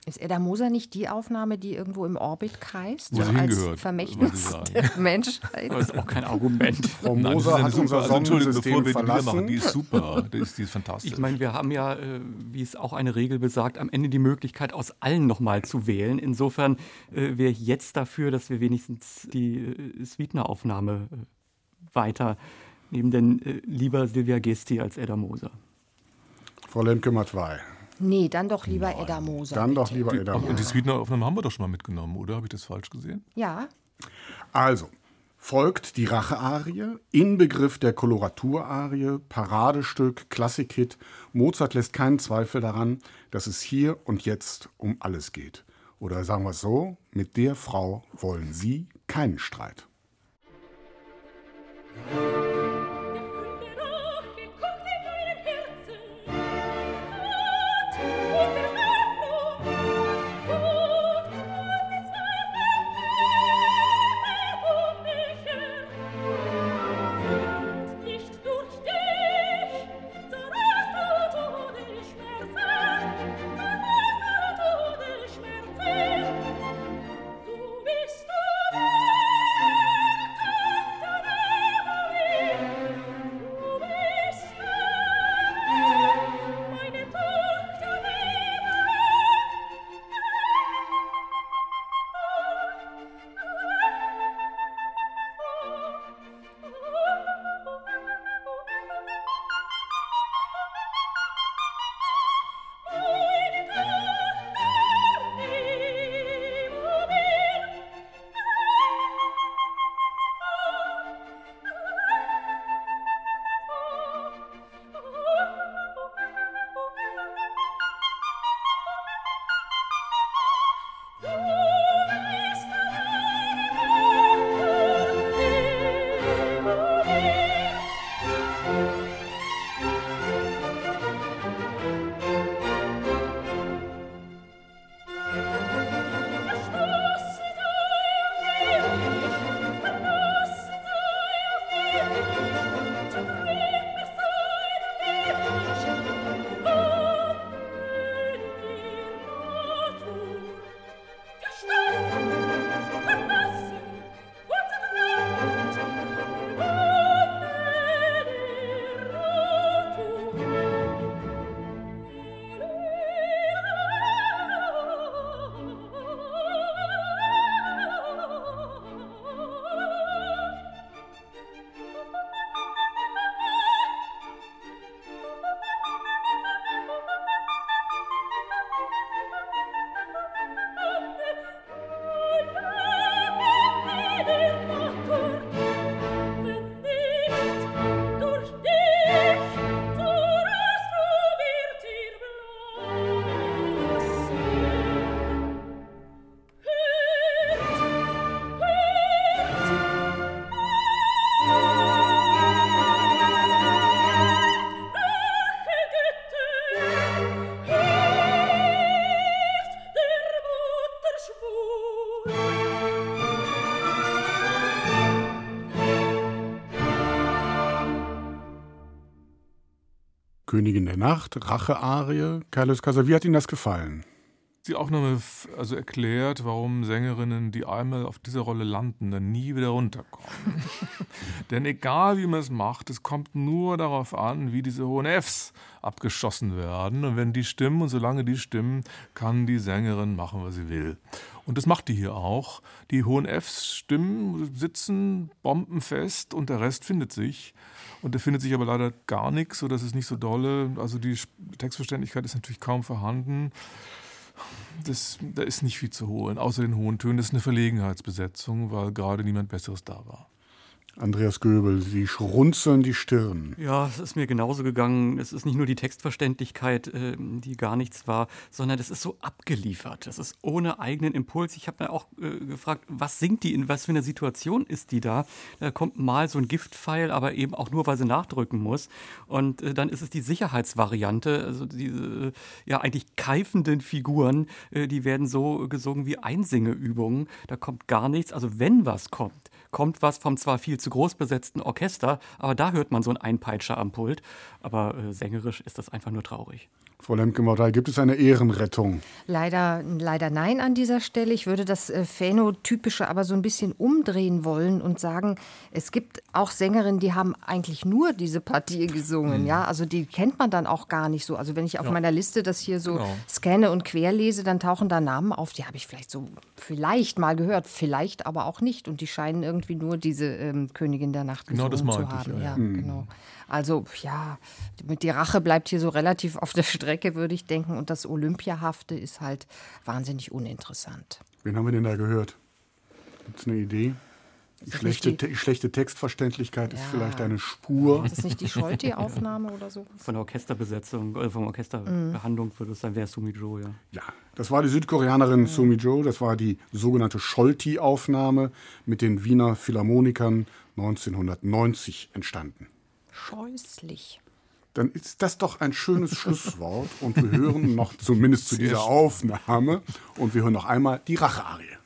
Ist Edda Moser nicht die Aufnahme, die irgendwo im Orbit kreist? Wo sie als hingehört, Vermächtnis der Menschheit? Das ist auch kein Argument. Frau Nein, das ist Moser eine hat unser super, also Entschuldigung, bevor Sonnensystem wir die wieder machen, verlassen. die ist super, die ist, die ist fantastisch. Ich meine, wir haben ja, äh, wie es auch eine Regel besagt, am Ende die Möglichkeit, aus allen nochmal zu wählen. Insofern äh, wäre ich jetzt dafür, dass wir wenigstens die äh, Sweetner-Aufnahme äh, weiter nehmen, denn äh, lieber Silvia Gesti als Edda Moser. Frau Lemke-Matwei. Nee, dann doch lieber Edda Moser. Dann doch bitte. lieber Edda. Und die Sweetner-Aufnahme haben wir doch schon mal mitgenommen, oder? Habe ich das falsch gesehen? Ja, Also, folgt die Rache-Arie, Inbegriff der Koloratur-Arie, Paradestück, Klassikhit. Mozart lässt keinen Zweifel daran, dass es hier und jetzt um alles geht. Oder sagen wir es so, mit der Frau wollen Sie keinen Streit. Rache Königin der Nacht, Rache-Arie. Carlos Casa, wie hat Ihnen das gefallen? Sie auch nochmal also erklärt, warum Sängerinnen, die einmal auf dieser Rolle landen, dann nie wieder runterkommen. Denn egal wie man es macht, es kommt nur darauf an, wie diese hohen Fs abgeschossen werden. Und wenn die stimmen und solange die stimmen, kann die Sängerin machen, was sie will. Und das macht die hier auch. Die hohen Fs stimmen, sitzen bombenfest und der Rest findet sich. Und da findet sich aber leider gar nichts, so dass es nicht so dolle. Also die Textverständlichkeit ist natürlich kaum vorhanden. Das, da ist nicht viel zu holen, außer den hohen Tönen. Das ist eine Verlegenheitsbesetzung, weil gerade niemand Besseres da war. Andreas Göbel, Sie schrunzeln die Stirn. Ja, es ist mir genauso gegangen. Es ist nicht nur die Textverständlichkeit, äh, die gar nichts war, sondern es ist so abgeliefert. Es ist ohne eigenen Impuls. Ich habe mir auch äh, gefragt, was singt die, in was für einer Situation ist die da? Da kommt mal so ein Giftpfeil, aber eben auch nur, weil sie nachdrücken muss. Und äh, dann ist es die Sicherheitsvariante. Also diese ja eigentlich keifenden Figuren, die werden so gesungen wie Einsingeübungen. Da kommt gar nichts. Also wenn was kommt, kommt was vom zwar viel zu groß besetzten Orchester, aber da hört man so einen Einpeitscher am Pult. Aber äh, sängerisch ist das einfach nur traurig. Frau Lemke-Mortal, gibt es eine Ehrenrettung? Leider, leider nein an dieser Stelle. Ich würde das äh, Phänotypische aber so ein bisschen umdrehen wollen und sagen, es gibt auch Sängerinnen, die haben eigentlich nur diese Partie gesungen. Mhm. Ja, also die kennt man dann auch gar nicht so. Also wenn ich auf Ja. meiner Liste das hier so Genau. scanne und querlese, dann tauchen da Namen auf, die habe ich vielleicht so vielleicht mal gehört, vielleicht aber auch nicht. Und die scheinen irgendwie nur diese ähm, Königin der Nacht Genau das gesungen zu meinte ich, haben. ja, ja, ja. genau. Also ja, mit die Rache bleibt hier so relativ auf der Strecke, würde ich denken. Und das Olympiahafte ist halt wahnsinnig uninteressant. Wen haben wir denn da gehört? Gibt es eine Idee? Die schlechte, die- Te schlechte Textverständlichkeit ist Ja. vielleicht eine Spur. Ist das nicht die Scholti-Aufnahme oder so? Von der Orchesterbesetzung, äh, von der Orchesterbehandlung würde es sein, wäre Sumi Joe, ja. Ja, das war die Südkoreanerin Sumi Jo, das war die sogenannte Scholti-Aufnahme mit den Wiener Philharmonikern 1990 entstanden. Scheußlich. Dann ist das doch ein schönes Schlusswort und wir hören noch zumindest zu dieser Aufnahme und wir hören noch einmal die Rache-Arie.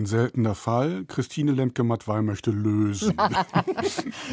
Ein seltener Fall. Christine Lemke-Matwei möchte lösen.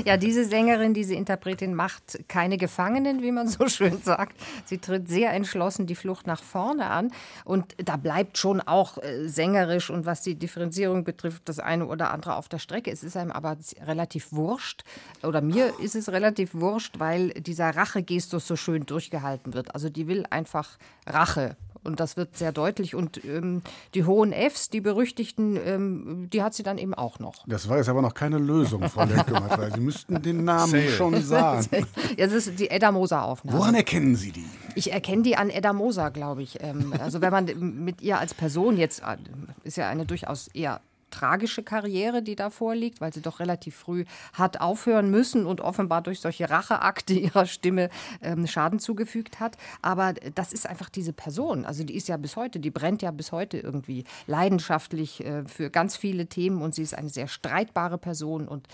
Ja, diese Sängerin, diese Interpretin macht keine Gefangenen, wie man so schön sagt. Sie tritt sehr entschlossen die Flucht nach vorne an. Und da bleibt schon auch äh, sängerisch und was die Differenzierung betrifft, das eine oder andere auf der Strecke. Es ist einem aber relativ wurscht. Oder mir ist es relativ wurscht, weil dieser Rachegestus so schön durchgehalten wird. Also die will einfach Rache. Und das wird sehr deutlich. Und ähm, die hohen Fs, die berüchtigten, ähm, die hat sie dann eben auch noch. Das war jetzt aber noch keine Lösung, Frau Lemke-Matwei. Sie müssten den Namen schon sagen. Ja, das ist die Edda Moser-Aufnahme. Woran erkennen Sie die? Ich erkenne die an Edda Moser, glaube ich. Ähm, also wenn man mit ihr als Person jetzt, äh, ist ja eine durchaus eher tragische Karriere, die da vorliegt, weil sie doch relativ früh hat aufhören müssen und offenbar durch solche Racheakte ihrer Stimme ähm, Schaden zugefügt hat. Aber das ist einfach diese Person. Also die ist ja bis heute, die brennt ja bis heute irgendwie leidenschaftlich äh, für ganz viele Themen und sie ist eine sehr streitbare Person und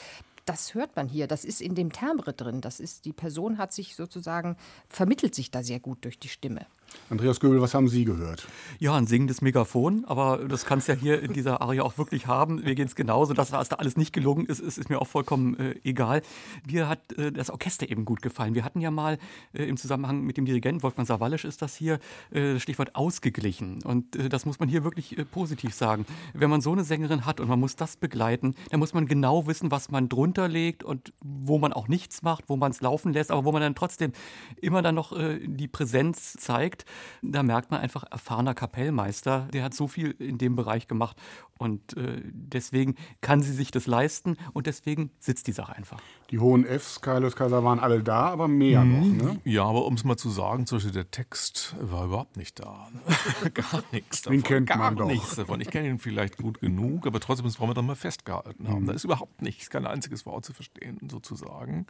das hört man hier. Das ist in dem Timbre drin. Das ist, die Person hat sich sozusagen, vermittelt sich da sehr gut durch die Stimme. Andreas Göbel, was haben Sie gehört? Ja, ein singendes Megafon, aber das kannst ja hier in dieser Arie auch wirklich haben. Mir geht es genauso. Das, was da alles nicht gelungen ist, ist, ist mir auch vollkommen äh, egal. Mir hat äh, das Orchester eben gut gefallen. Wir hatten ja mal äh, im Zusammenhang mit dem Dirigenten, Wolfgang Sawallisch ist das hier, äh, Stichwort ausgeglichen. Und äh, das muss man hier wirklich äh, positiv sagen. Wenn man so eine Sängerin hat und man muss das begleiten, dann muss man genau wissen, was man drunter legt und wo man auch nichts macht, wo man es laufen lässt, aber wo man dann trotzdem immer dann noch die Präsenz zeigt. Da merkt man einfach, erfahrener Kapellmeister, der hat so viel in dem Bereich gemacht und äh, deswegen kann sie sich das leisten und deswegen sitzt die Sache einfach. Die hohen Fs, Carlos Kaiser, waren alle da, aber mehr noch. Ne? Ja, aber um es mal zu sagen, zum Beispiel der Text war überhaupt nicht da. gar nichts davon. Den kennt gar man doch. nichts davon. Ich kenne ihn vielleicht gut genug, aber trotzdem das wollen wir dann mal festgehalten haben. Da ist überhaupt nichts, kein einziges Wort zu verstehen, sozusagen.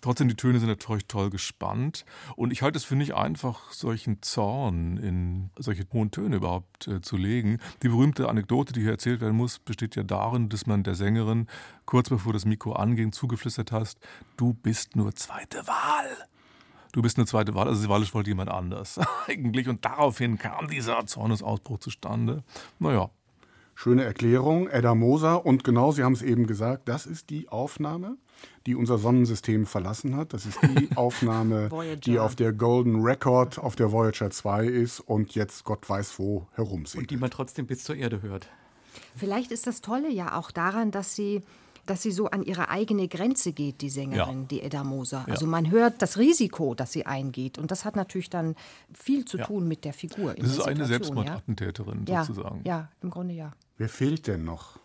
Trotzdem, die Töne sind natürlich toll gespannt. Und ich halte es für nicht einfach, solchen Zorn in solche hohen Töne überhaupt äh, zu legen. Die berühmte Anekdote, die hier erzählt werden muss, besteht ja darin, dass man der Sängerin kurz bevor das Mikro anging, zugeflüstert hast, du bist nur zweite Wahl. Du bist eine zweite Wahl, also Wallisch wollte jemand anders eigentlich. Und daraufhin kam dieser Zornesausbruch zustande. Naja, Schöne Erklärung, Edda Moser. Und genau, Sie haben es eben gesagt, das ist die Aufnahme, die unser Sonnensystem verlassen hat. Das ist die Aufnahme, Voyager. die auf der Golden Record auf der Voyager 2 ist und jetzt Gott weiß wo Und die herumsegelt. man trotzdem bis zur Erde hört. Vielleicht ist das Tolle ja auch daran, dass sie dass sie so an ihre eigene Grenze geht, die Sängerin, Ja. die Edda Moser. Ja. Also man hört das Risiko, das sie eingeht. Und das hat natürlich dann viel zu Ja. tun mit der Figur. In das ist der eine Selbstmordattentäterin ja? sozusagen. Ja, ja, im Grunde ja. Wer fehlt denn noch?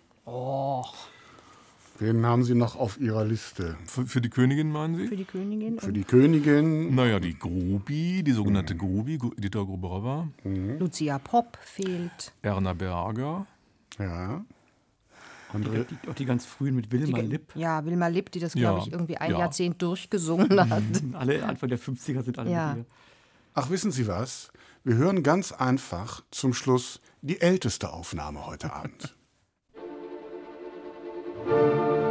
Wen haben Sie noch auf Ihrer Liste? Für, für die Königin meinen Sie? Für die Königin. Für die Königin, Naja, die Grubi, die sogenannte Grubi, Gu- Dieter Gruberova, und Lucia Popp fehlt. Erna Berger. ja. Die, Andre, die, auch die ganz frühen mit Wilma Lipp. Ja, Wilma Lipp, die das, Ja, glaube ich, irgendwie ein ja. Jahrzehnt durchgesungen hat. Alle Anfang der 50er sind alle Ja. mit ihr. ach, wissen Sie was? Wir hören ganz einfach zum Schluss die älteste Aufnahme heute Abend. Der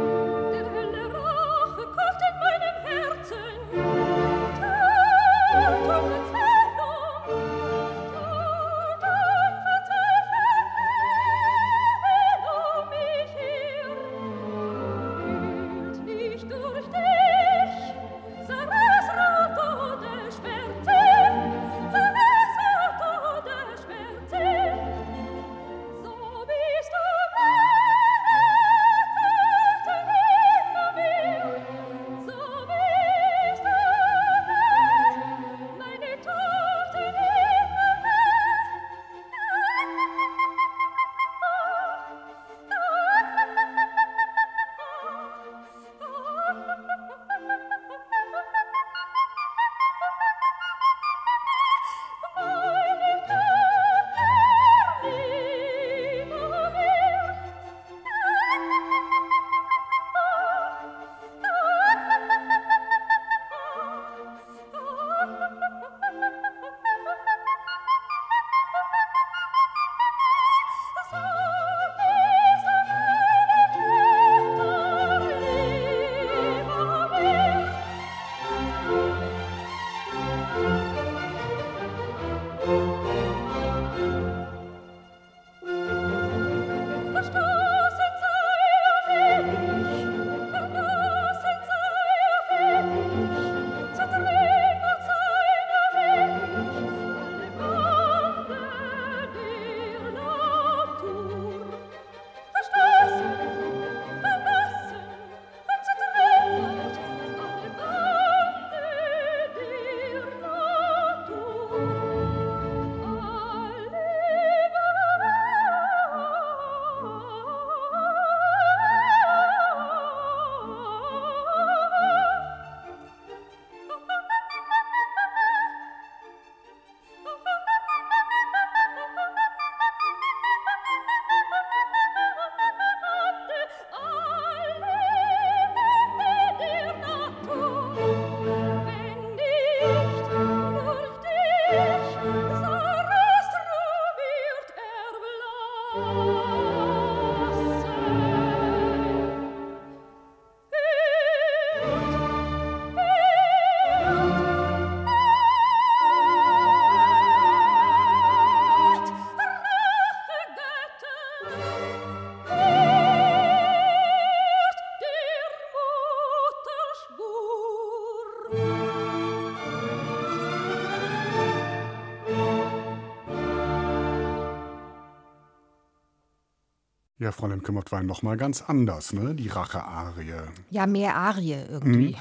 Ja, Frau Lemke-Mott war noch mal ganz anders, ne? Die Rache-Arie. Ja, mehr Arie irgendwie.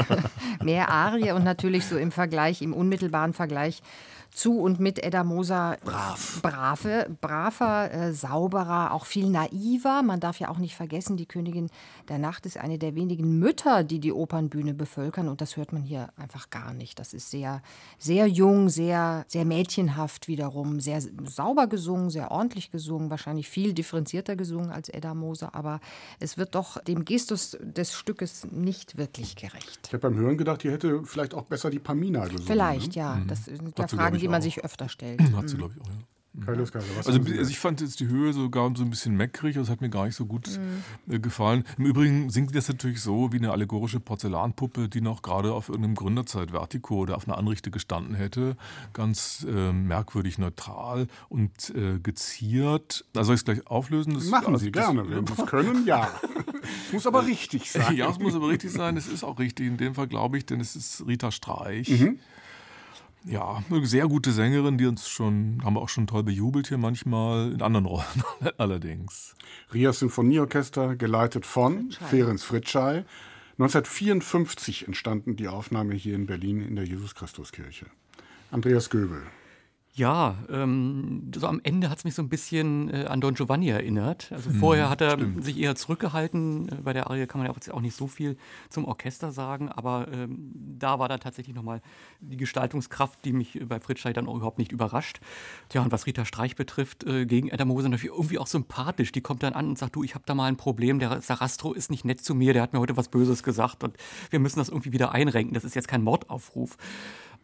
mehr Arie und natürlich so im Vergleich, im unmittelbaren Vergleich zu und mit Edda Moser Brav. brave, braver, äh, sauberer, auch viel naiver. Man darf ja auch nicht vergessen, die Königin der Nacht ist eine der wenigen Mütter, die die Opernbühne bevölkern und das hört man hier einfach gar nicht. Das ist sehr, sehr jung, sehr, sehr mädchenhaft wiederum, sehr sauber gesungen, sehr ordentlich gesungen, wahrscheinlich viel differenzierter gesungen als Edda Moser, aber es wird doch dem Gestus des Stückes nicht wirklich gerecht. Ich habe beim Hören gedacht, die hätte vielleicht auch besser die Pamina gesungen. Vielleicht, ne? ja. Das sind ja Hat sie, glaub Fragen, ich, die man auch. sich öfter stellt. Hat sie, glaube ich, auch, ja. Kai Luskaiser, was Also, haben Sie also ich fand jetzt die Höhe sogar so ein bisschen meckrig, das hat mir gar nicht so gut äh, gefallen. Im Übrigen singt das natürlich so wie eine allegorische Porzellanpuppe, die noch gerade auf irgendeinem Gründerzeit Vertigo oder auf einer Anrichte gestanden hätte. Ganz äh, merkwürdig neutral und äh, geziert. Also soll ich es gleich auflösen? Das, Machen also Sie das- gerne, wenn Sie es können, ja. Muss aber richtig sein. Ja, es muss aber richtig sein. Es ist auch richtig in dem Fall, glaube ich, denn es ist Rita Streich. Mhm. Ja, eine sehr gute Sängerin, die uns schon, haben wir auch schon toll bejubelt hier manchmal, in anderen Rollen allerdings. Rias Sinfonieorchester, geleitet von Ferenc Fritschei. 1954 entstanden die Aufnahme hier in Berlin in der Jesus-Christus-Kirche. Andreas Göbel. Ja, ähm, so am Ende hat es mich so ein bisschen äh, an Don Giovanni erinnert. Also vorher hat er sich eher zurückgehalten. Äh, bei der Arie kann man ja auch nicht so viel zum Orchester sagen, aber ähm, da war da tatsächlich nochmal die Gestaltungskraft, die mich äh, bei Fritschei dann auch überhaupt nicht überrascht. Tja, und was Rita Streich betrifft, äh, gegen Edda Moser natürlich irgendwie auch sympathisch. Die kommt dann an und sagt, du, ich habe da mal ein Problem, der Sarastro ist nicht nett zu mir, der hat mir heute was Böses gesagt und wir müssen das irgendwie wieder einrenken. Das ist jetzt kein Mordaufruf.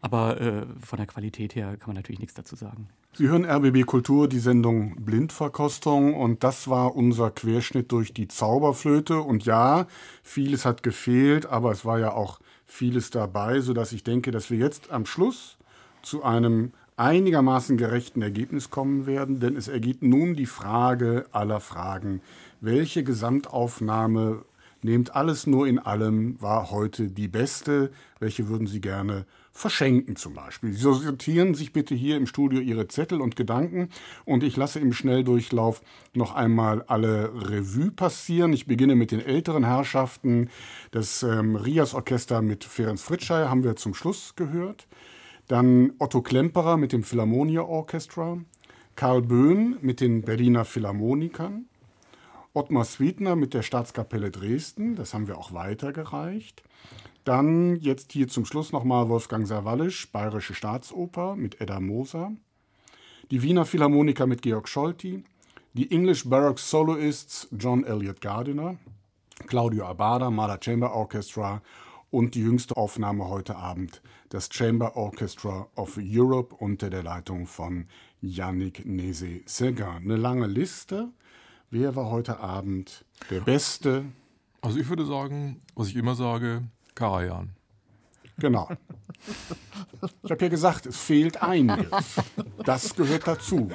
Aber äh, von der Qualität her kann man natürlich nichts dazu sagen. Sie hören RBB Kultur, die Sendung Blindverkostung und das war unser Querschnitt durch die Zauberflöte und ja, vieles hat gefehlt, aber es war ja auch vieles dabei, sodass ich denke, dass wir jetzt am Schluss zu einem einigermaßen gerechten Ergebnis kommen werden, denn es ergeht nun die Frage aller Fragen. Welche Gesamtaufnahme Nehmt alles nur in allem war heute die beste. Welche würden Sie gerne verschenken zum Beispiel? Sie sortieren sich bitte hier im Studio Ihre Zettel und Gedanken und ich lasse im Schnelldurchlauf noch einmal alle Revue passieren. Ich beginne mit den älteren Herrschaften. Das ähm, Rias-Orchester mit Ferenc Fritschei haben wir zum Schluss gehört. Dann Otto Klemperer mit dem Philharmonia Orchestra. Karl Böhn mit den Berliner Philharmonikern. Ottmar Sweetner mit der Staatskapelle Dresden, das haben wir auch weitergereicht. Dann jetzt hier zum Schluss nochmal Wolfgang Sawallisch, Bayerische Staatsoper mit Edda Moser. Die Wiener Philharmoniker mit Georg Scholti. Die English Baroque Soloists John Elliott Gardiner. Claudio Abada, Mahler Chamber Orchestra. Und die jüngste Aufnahme heute Abend, das Chamber Orchestra of Europe unter der Leitung von Yannick Nézet-Séguin. Eine lange Liste. Wer war heute Abend der Beste? Also ich würde sagen, was ich immer sage, Karajan. Genau. Ich habe ja gesagt, es fehlt einiges. Das gehört dazu.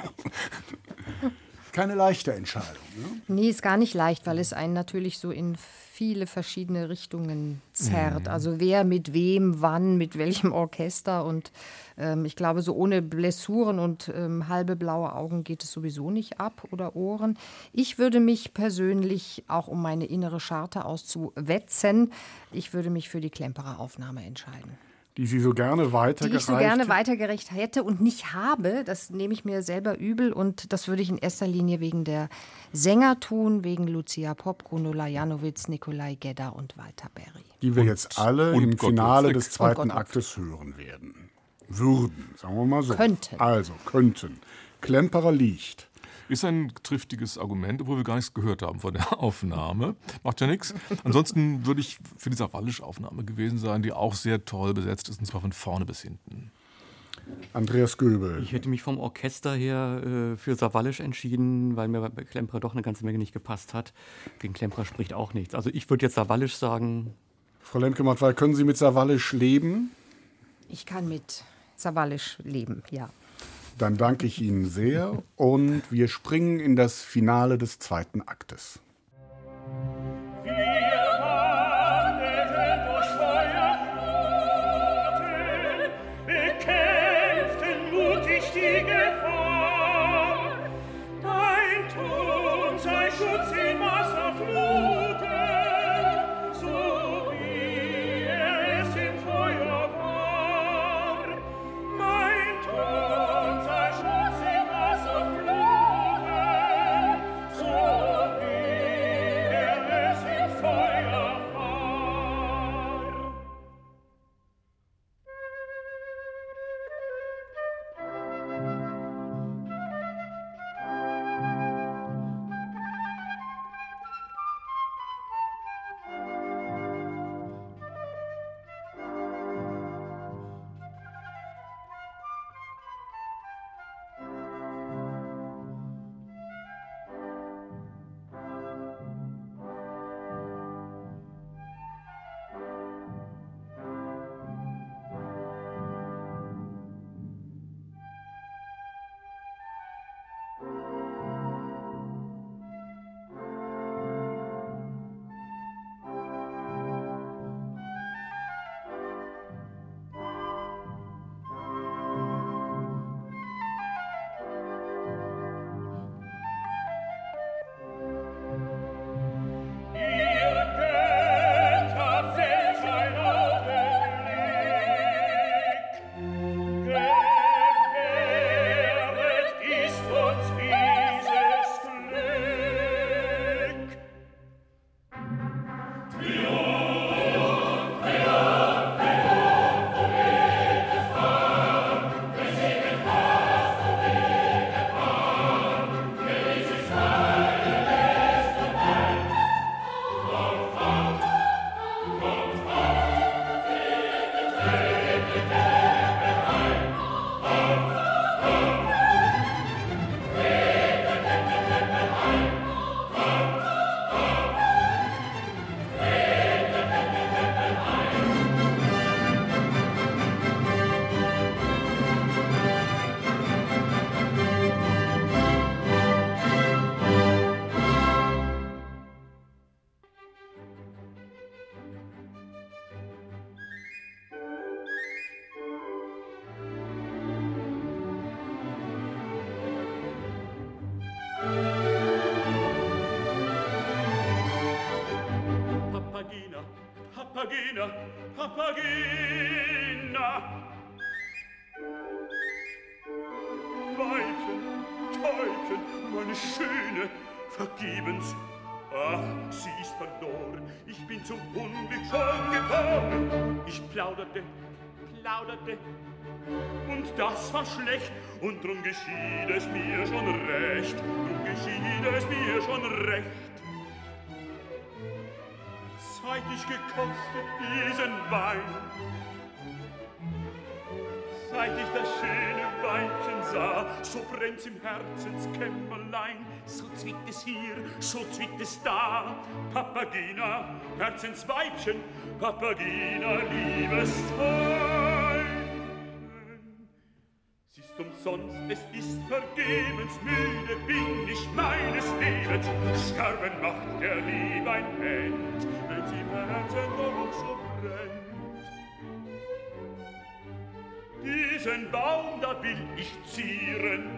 Keine leichte Entscheidung. Ne? Nee, ist gar nicht leicht, weil es einen natürlich so in viele verschiedene Richtungen zerrt. Also wer mit wem, wann, mit welchem Orchester. Und ähm, ich glaube, so ohne Blessuren und ähm, halbe blaue Augen geht es sowieso nicht ab oder Ohren. Ich würde mich persönlich, auch um meine innere Scharte auszuwetzen, ich würde mich für die Klemperer Aufnahme entscheiden. Die Sie so gerne Die weitergereicht ich so gerne weitergerecht hätte und nicht habe, das nehme ich mir selber übel und das würde ich in erster Linie wegen der Sänger tun, wegen Lucia Popp, Gundula Janowitz, Nikolai Gedda und Walter Berry. die wir jetzt alle und im Gottlob Finale des zweiten Und Aktes hören werden. Würden, sagen wir mal so. Könnten. Also, könnten. Klemperer liegt. Ist ein triftiges Argument, obwohl wir gar nichts gehört haben von der Aufnahme. Macht ja nichts. Ansonsten würde ich für die Sawallisch-Aufnahme gewesen sein, die auch sehr toll besetzt ist, und zwar von vorne bis hinten. Andreas Göbel. Ich hätte mich vom Orchester her äh, für Savalisch entschieden, weil mir bei Klemperer doch eine ganze Menge nicht gepasst hat. Gegen Klemperer spricht auch nichts. Also ich würde jetzt Savalisch sagen. Frau Lemke-Mattwey, können Sie mit Savalisch leben? Ich kann mit Savalisch leben, ja. Dann danke ich Ihnen sehr und wir springen in das Finale des zweiten Aktes. plauderte. Das war schlecht, und drum geschieht es mir schon recht, drum geschieht es mir schon recht. Seit ich gekostet diesen Wein, seit ich das schöne Weibchen sah, so brennt's im Herzenskämmerlein, so zwickt es hier, so zwickt es da. Papagina, Herzensweibchen, Papagina, liebes Teilchen. Umsonst, es ist vergebens, müde bin ich meines Lebens. Sterben macht der Liebe ein End, wenn sie im Herzen doch so brennt. Diesen Baum, da will ich zieren,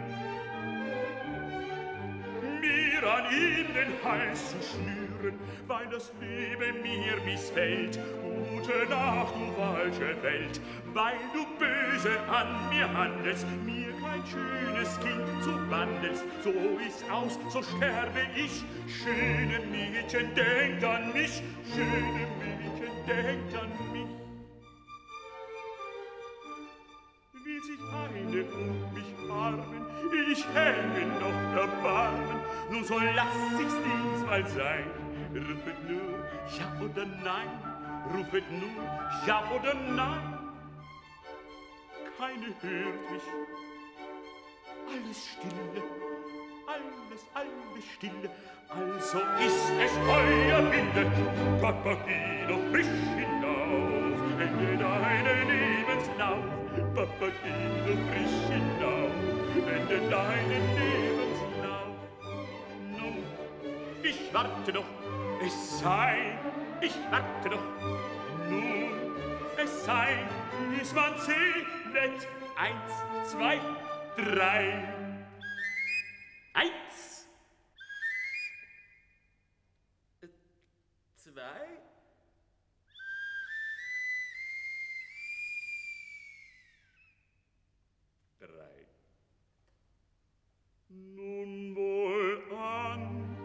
mir an ihm den Hals zu schnüren, weil das Leben mir missfällt. Gute Nacht, du falsche Welt, weil du böse an mir handelst, mir kein schönes Kind zu wandelst. So ist aus, so sterbe ich. Schöne Mädchen, denkt an mich, schöne Mädchen, denkt an mich. Will sich eine um mich harmen, ich hänge noch erbarmen, nun so lass ich's diesmal sein. Rufet nur ja oder nein, rufet nur ja oder nein keine hört mich. Alles stille, alles, alles stille, also ist es euer Wille. Gott, geh doch frisch hinauf, ende deinen Lebenslauf. Papa, geh doch frisch hinauf, ende deinen Lebenslauf. Nun, ich warte doch, es sei, ich warte doch, nun, es sei, bis man zählet. Eins, zwei, drei. Eins. Äh, zwei. Drei. Nun wohl an,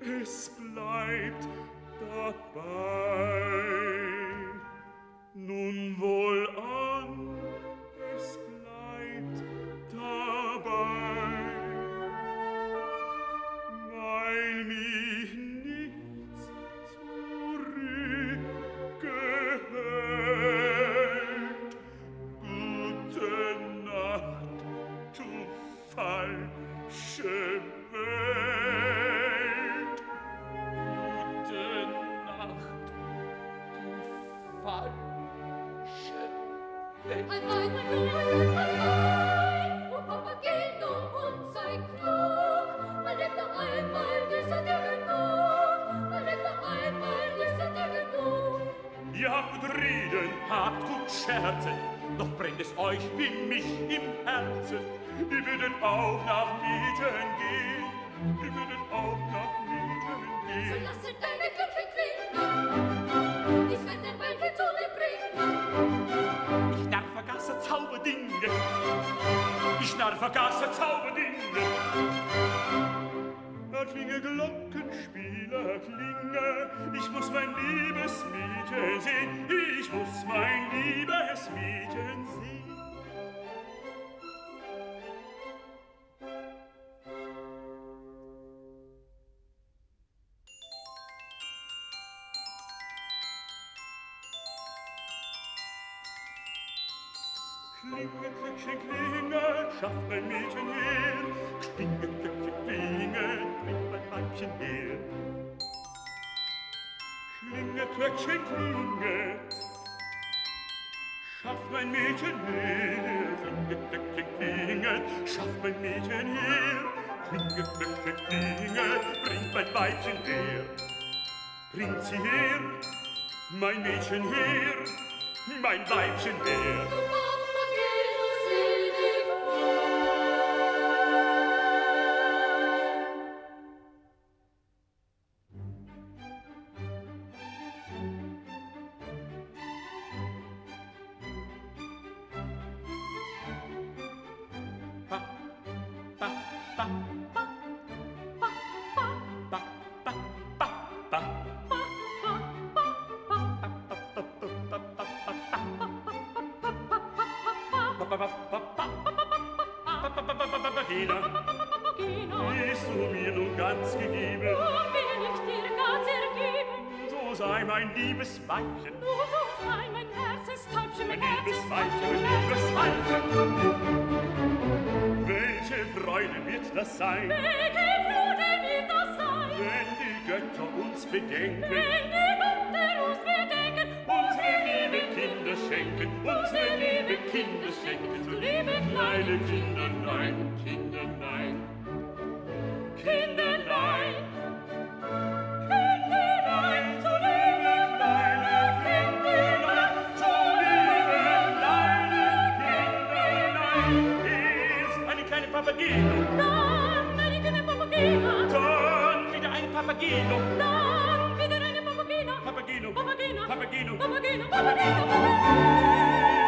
es bleibt dabei. Klinge, Glöckchen, Klinge, Schaffel, Mädchen, Mehl. Klinge, Glöckchen, Klinge, bring mein Weibchen her. Klinge, Glöckchen, Klinge, Schaff mein Mädchen her, klinge, klinge, klinge, schaff mein Mädchen her, klinge, klinge, klinge, bring mein Weibchen her. Bringt sie her, mein Mädchen her, mein Weibchen her. Papagino. Non, Fideronio Papagino. Papagino. Papagino. Papagino. Papagino. Papagino. Papagino.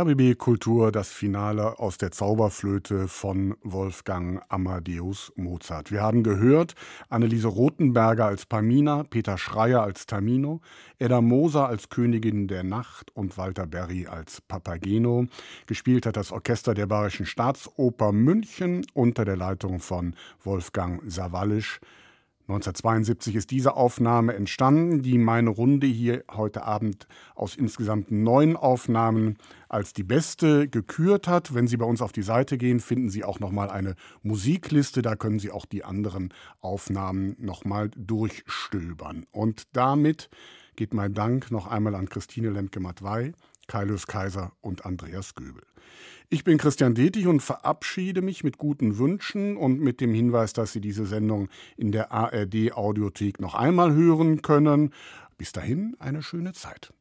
RBB Kultur das Finale aus der Zauberflöte von Wolfgang Amadeus Mozart. Wir haben gehört Anneliese Rothenberger als Pamina, Peter Schreier als Tamino, Edda Moser als Königin der Nacht und Walter Berry als Papageno. Gespielt hat das Orchester der Bayerischen Staatsoper München unter der Leitung von Wolfgang Sawallisch. 1972 ist diese Aufnahme entstanden, die meine Runde hier heute Abend aus insgesamt neun Aufnahmen als die beste gekürt hat. Wenn Sie bei uns auf die Seite gehen, finden Sie auch noch mal eine Musikliste. Da können Sie auch die anderen Aufnahmen noch mal durchstöbern. Und damit geht mein Dank noch einmal an Christine Lemke-Matwei, Kailus Kaiser und Andreas Göbel. Ich bin Christian Detig und verabschiede mich mit guten Wünschen und mit dem Hinweis, dass Sie diese Sendung in der ARD Audiothek noch einmal hören können. Bis dahin eine schöne Zeit.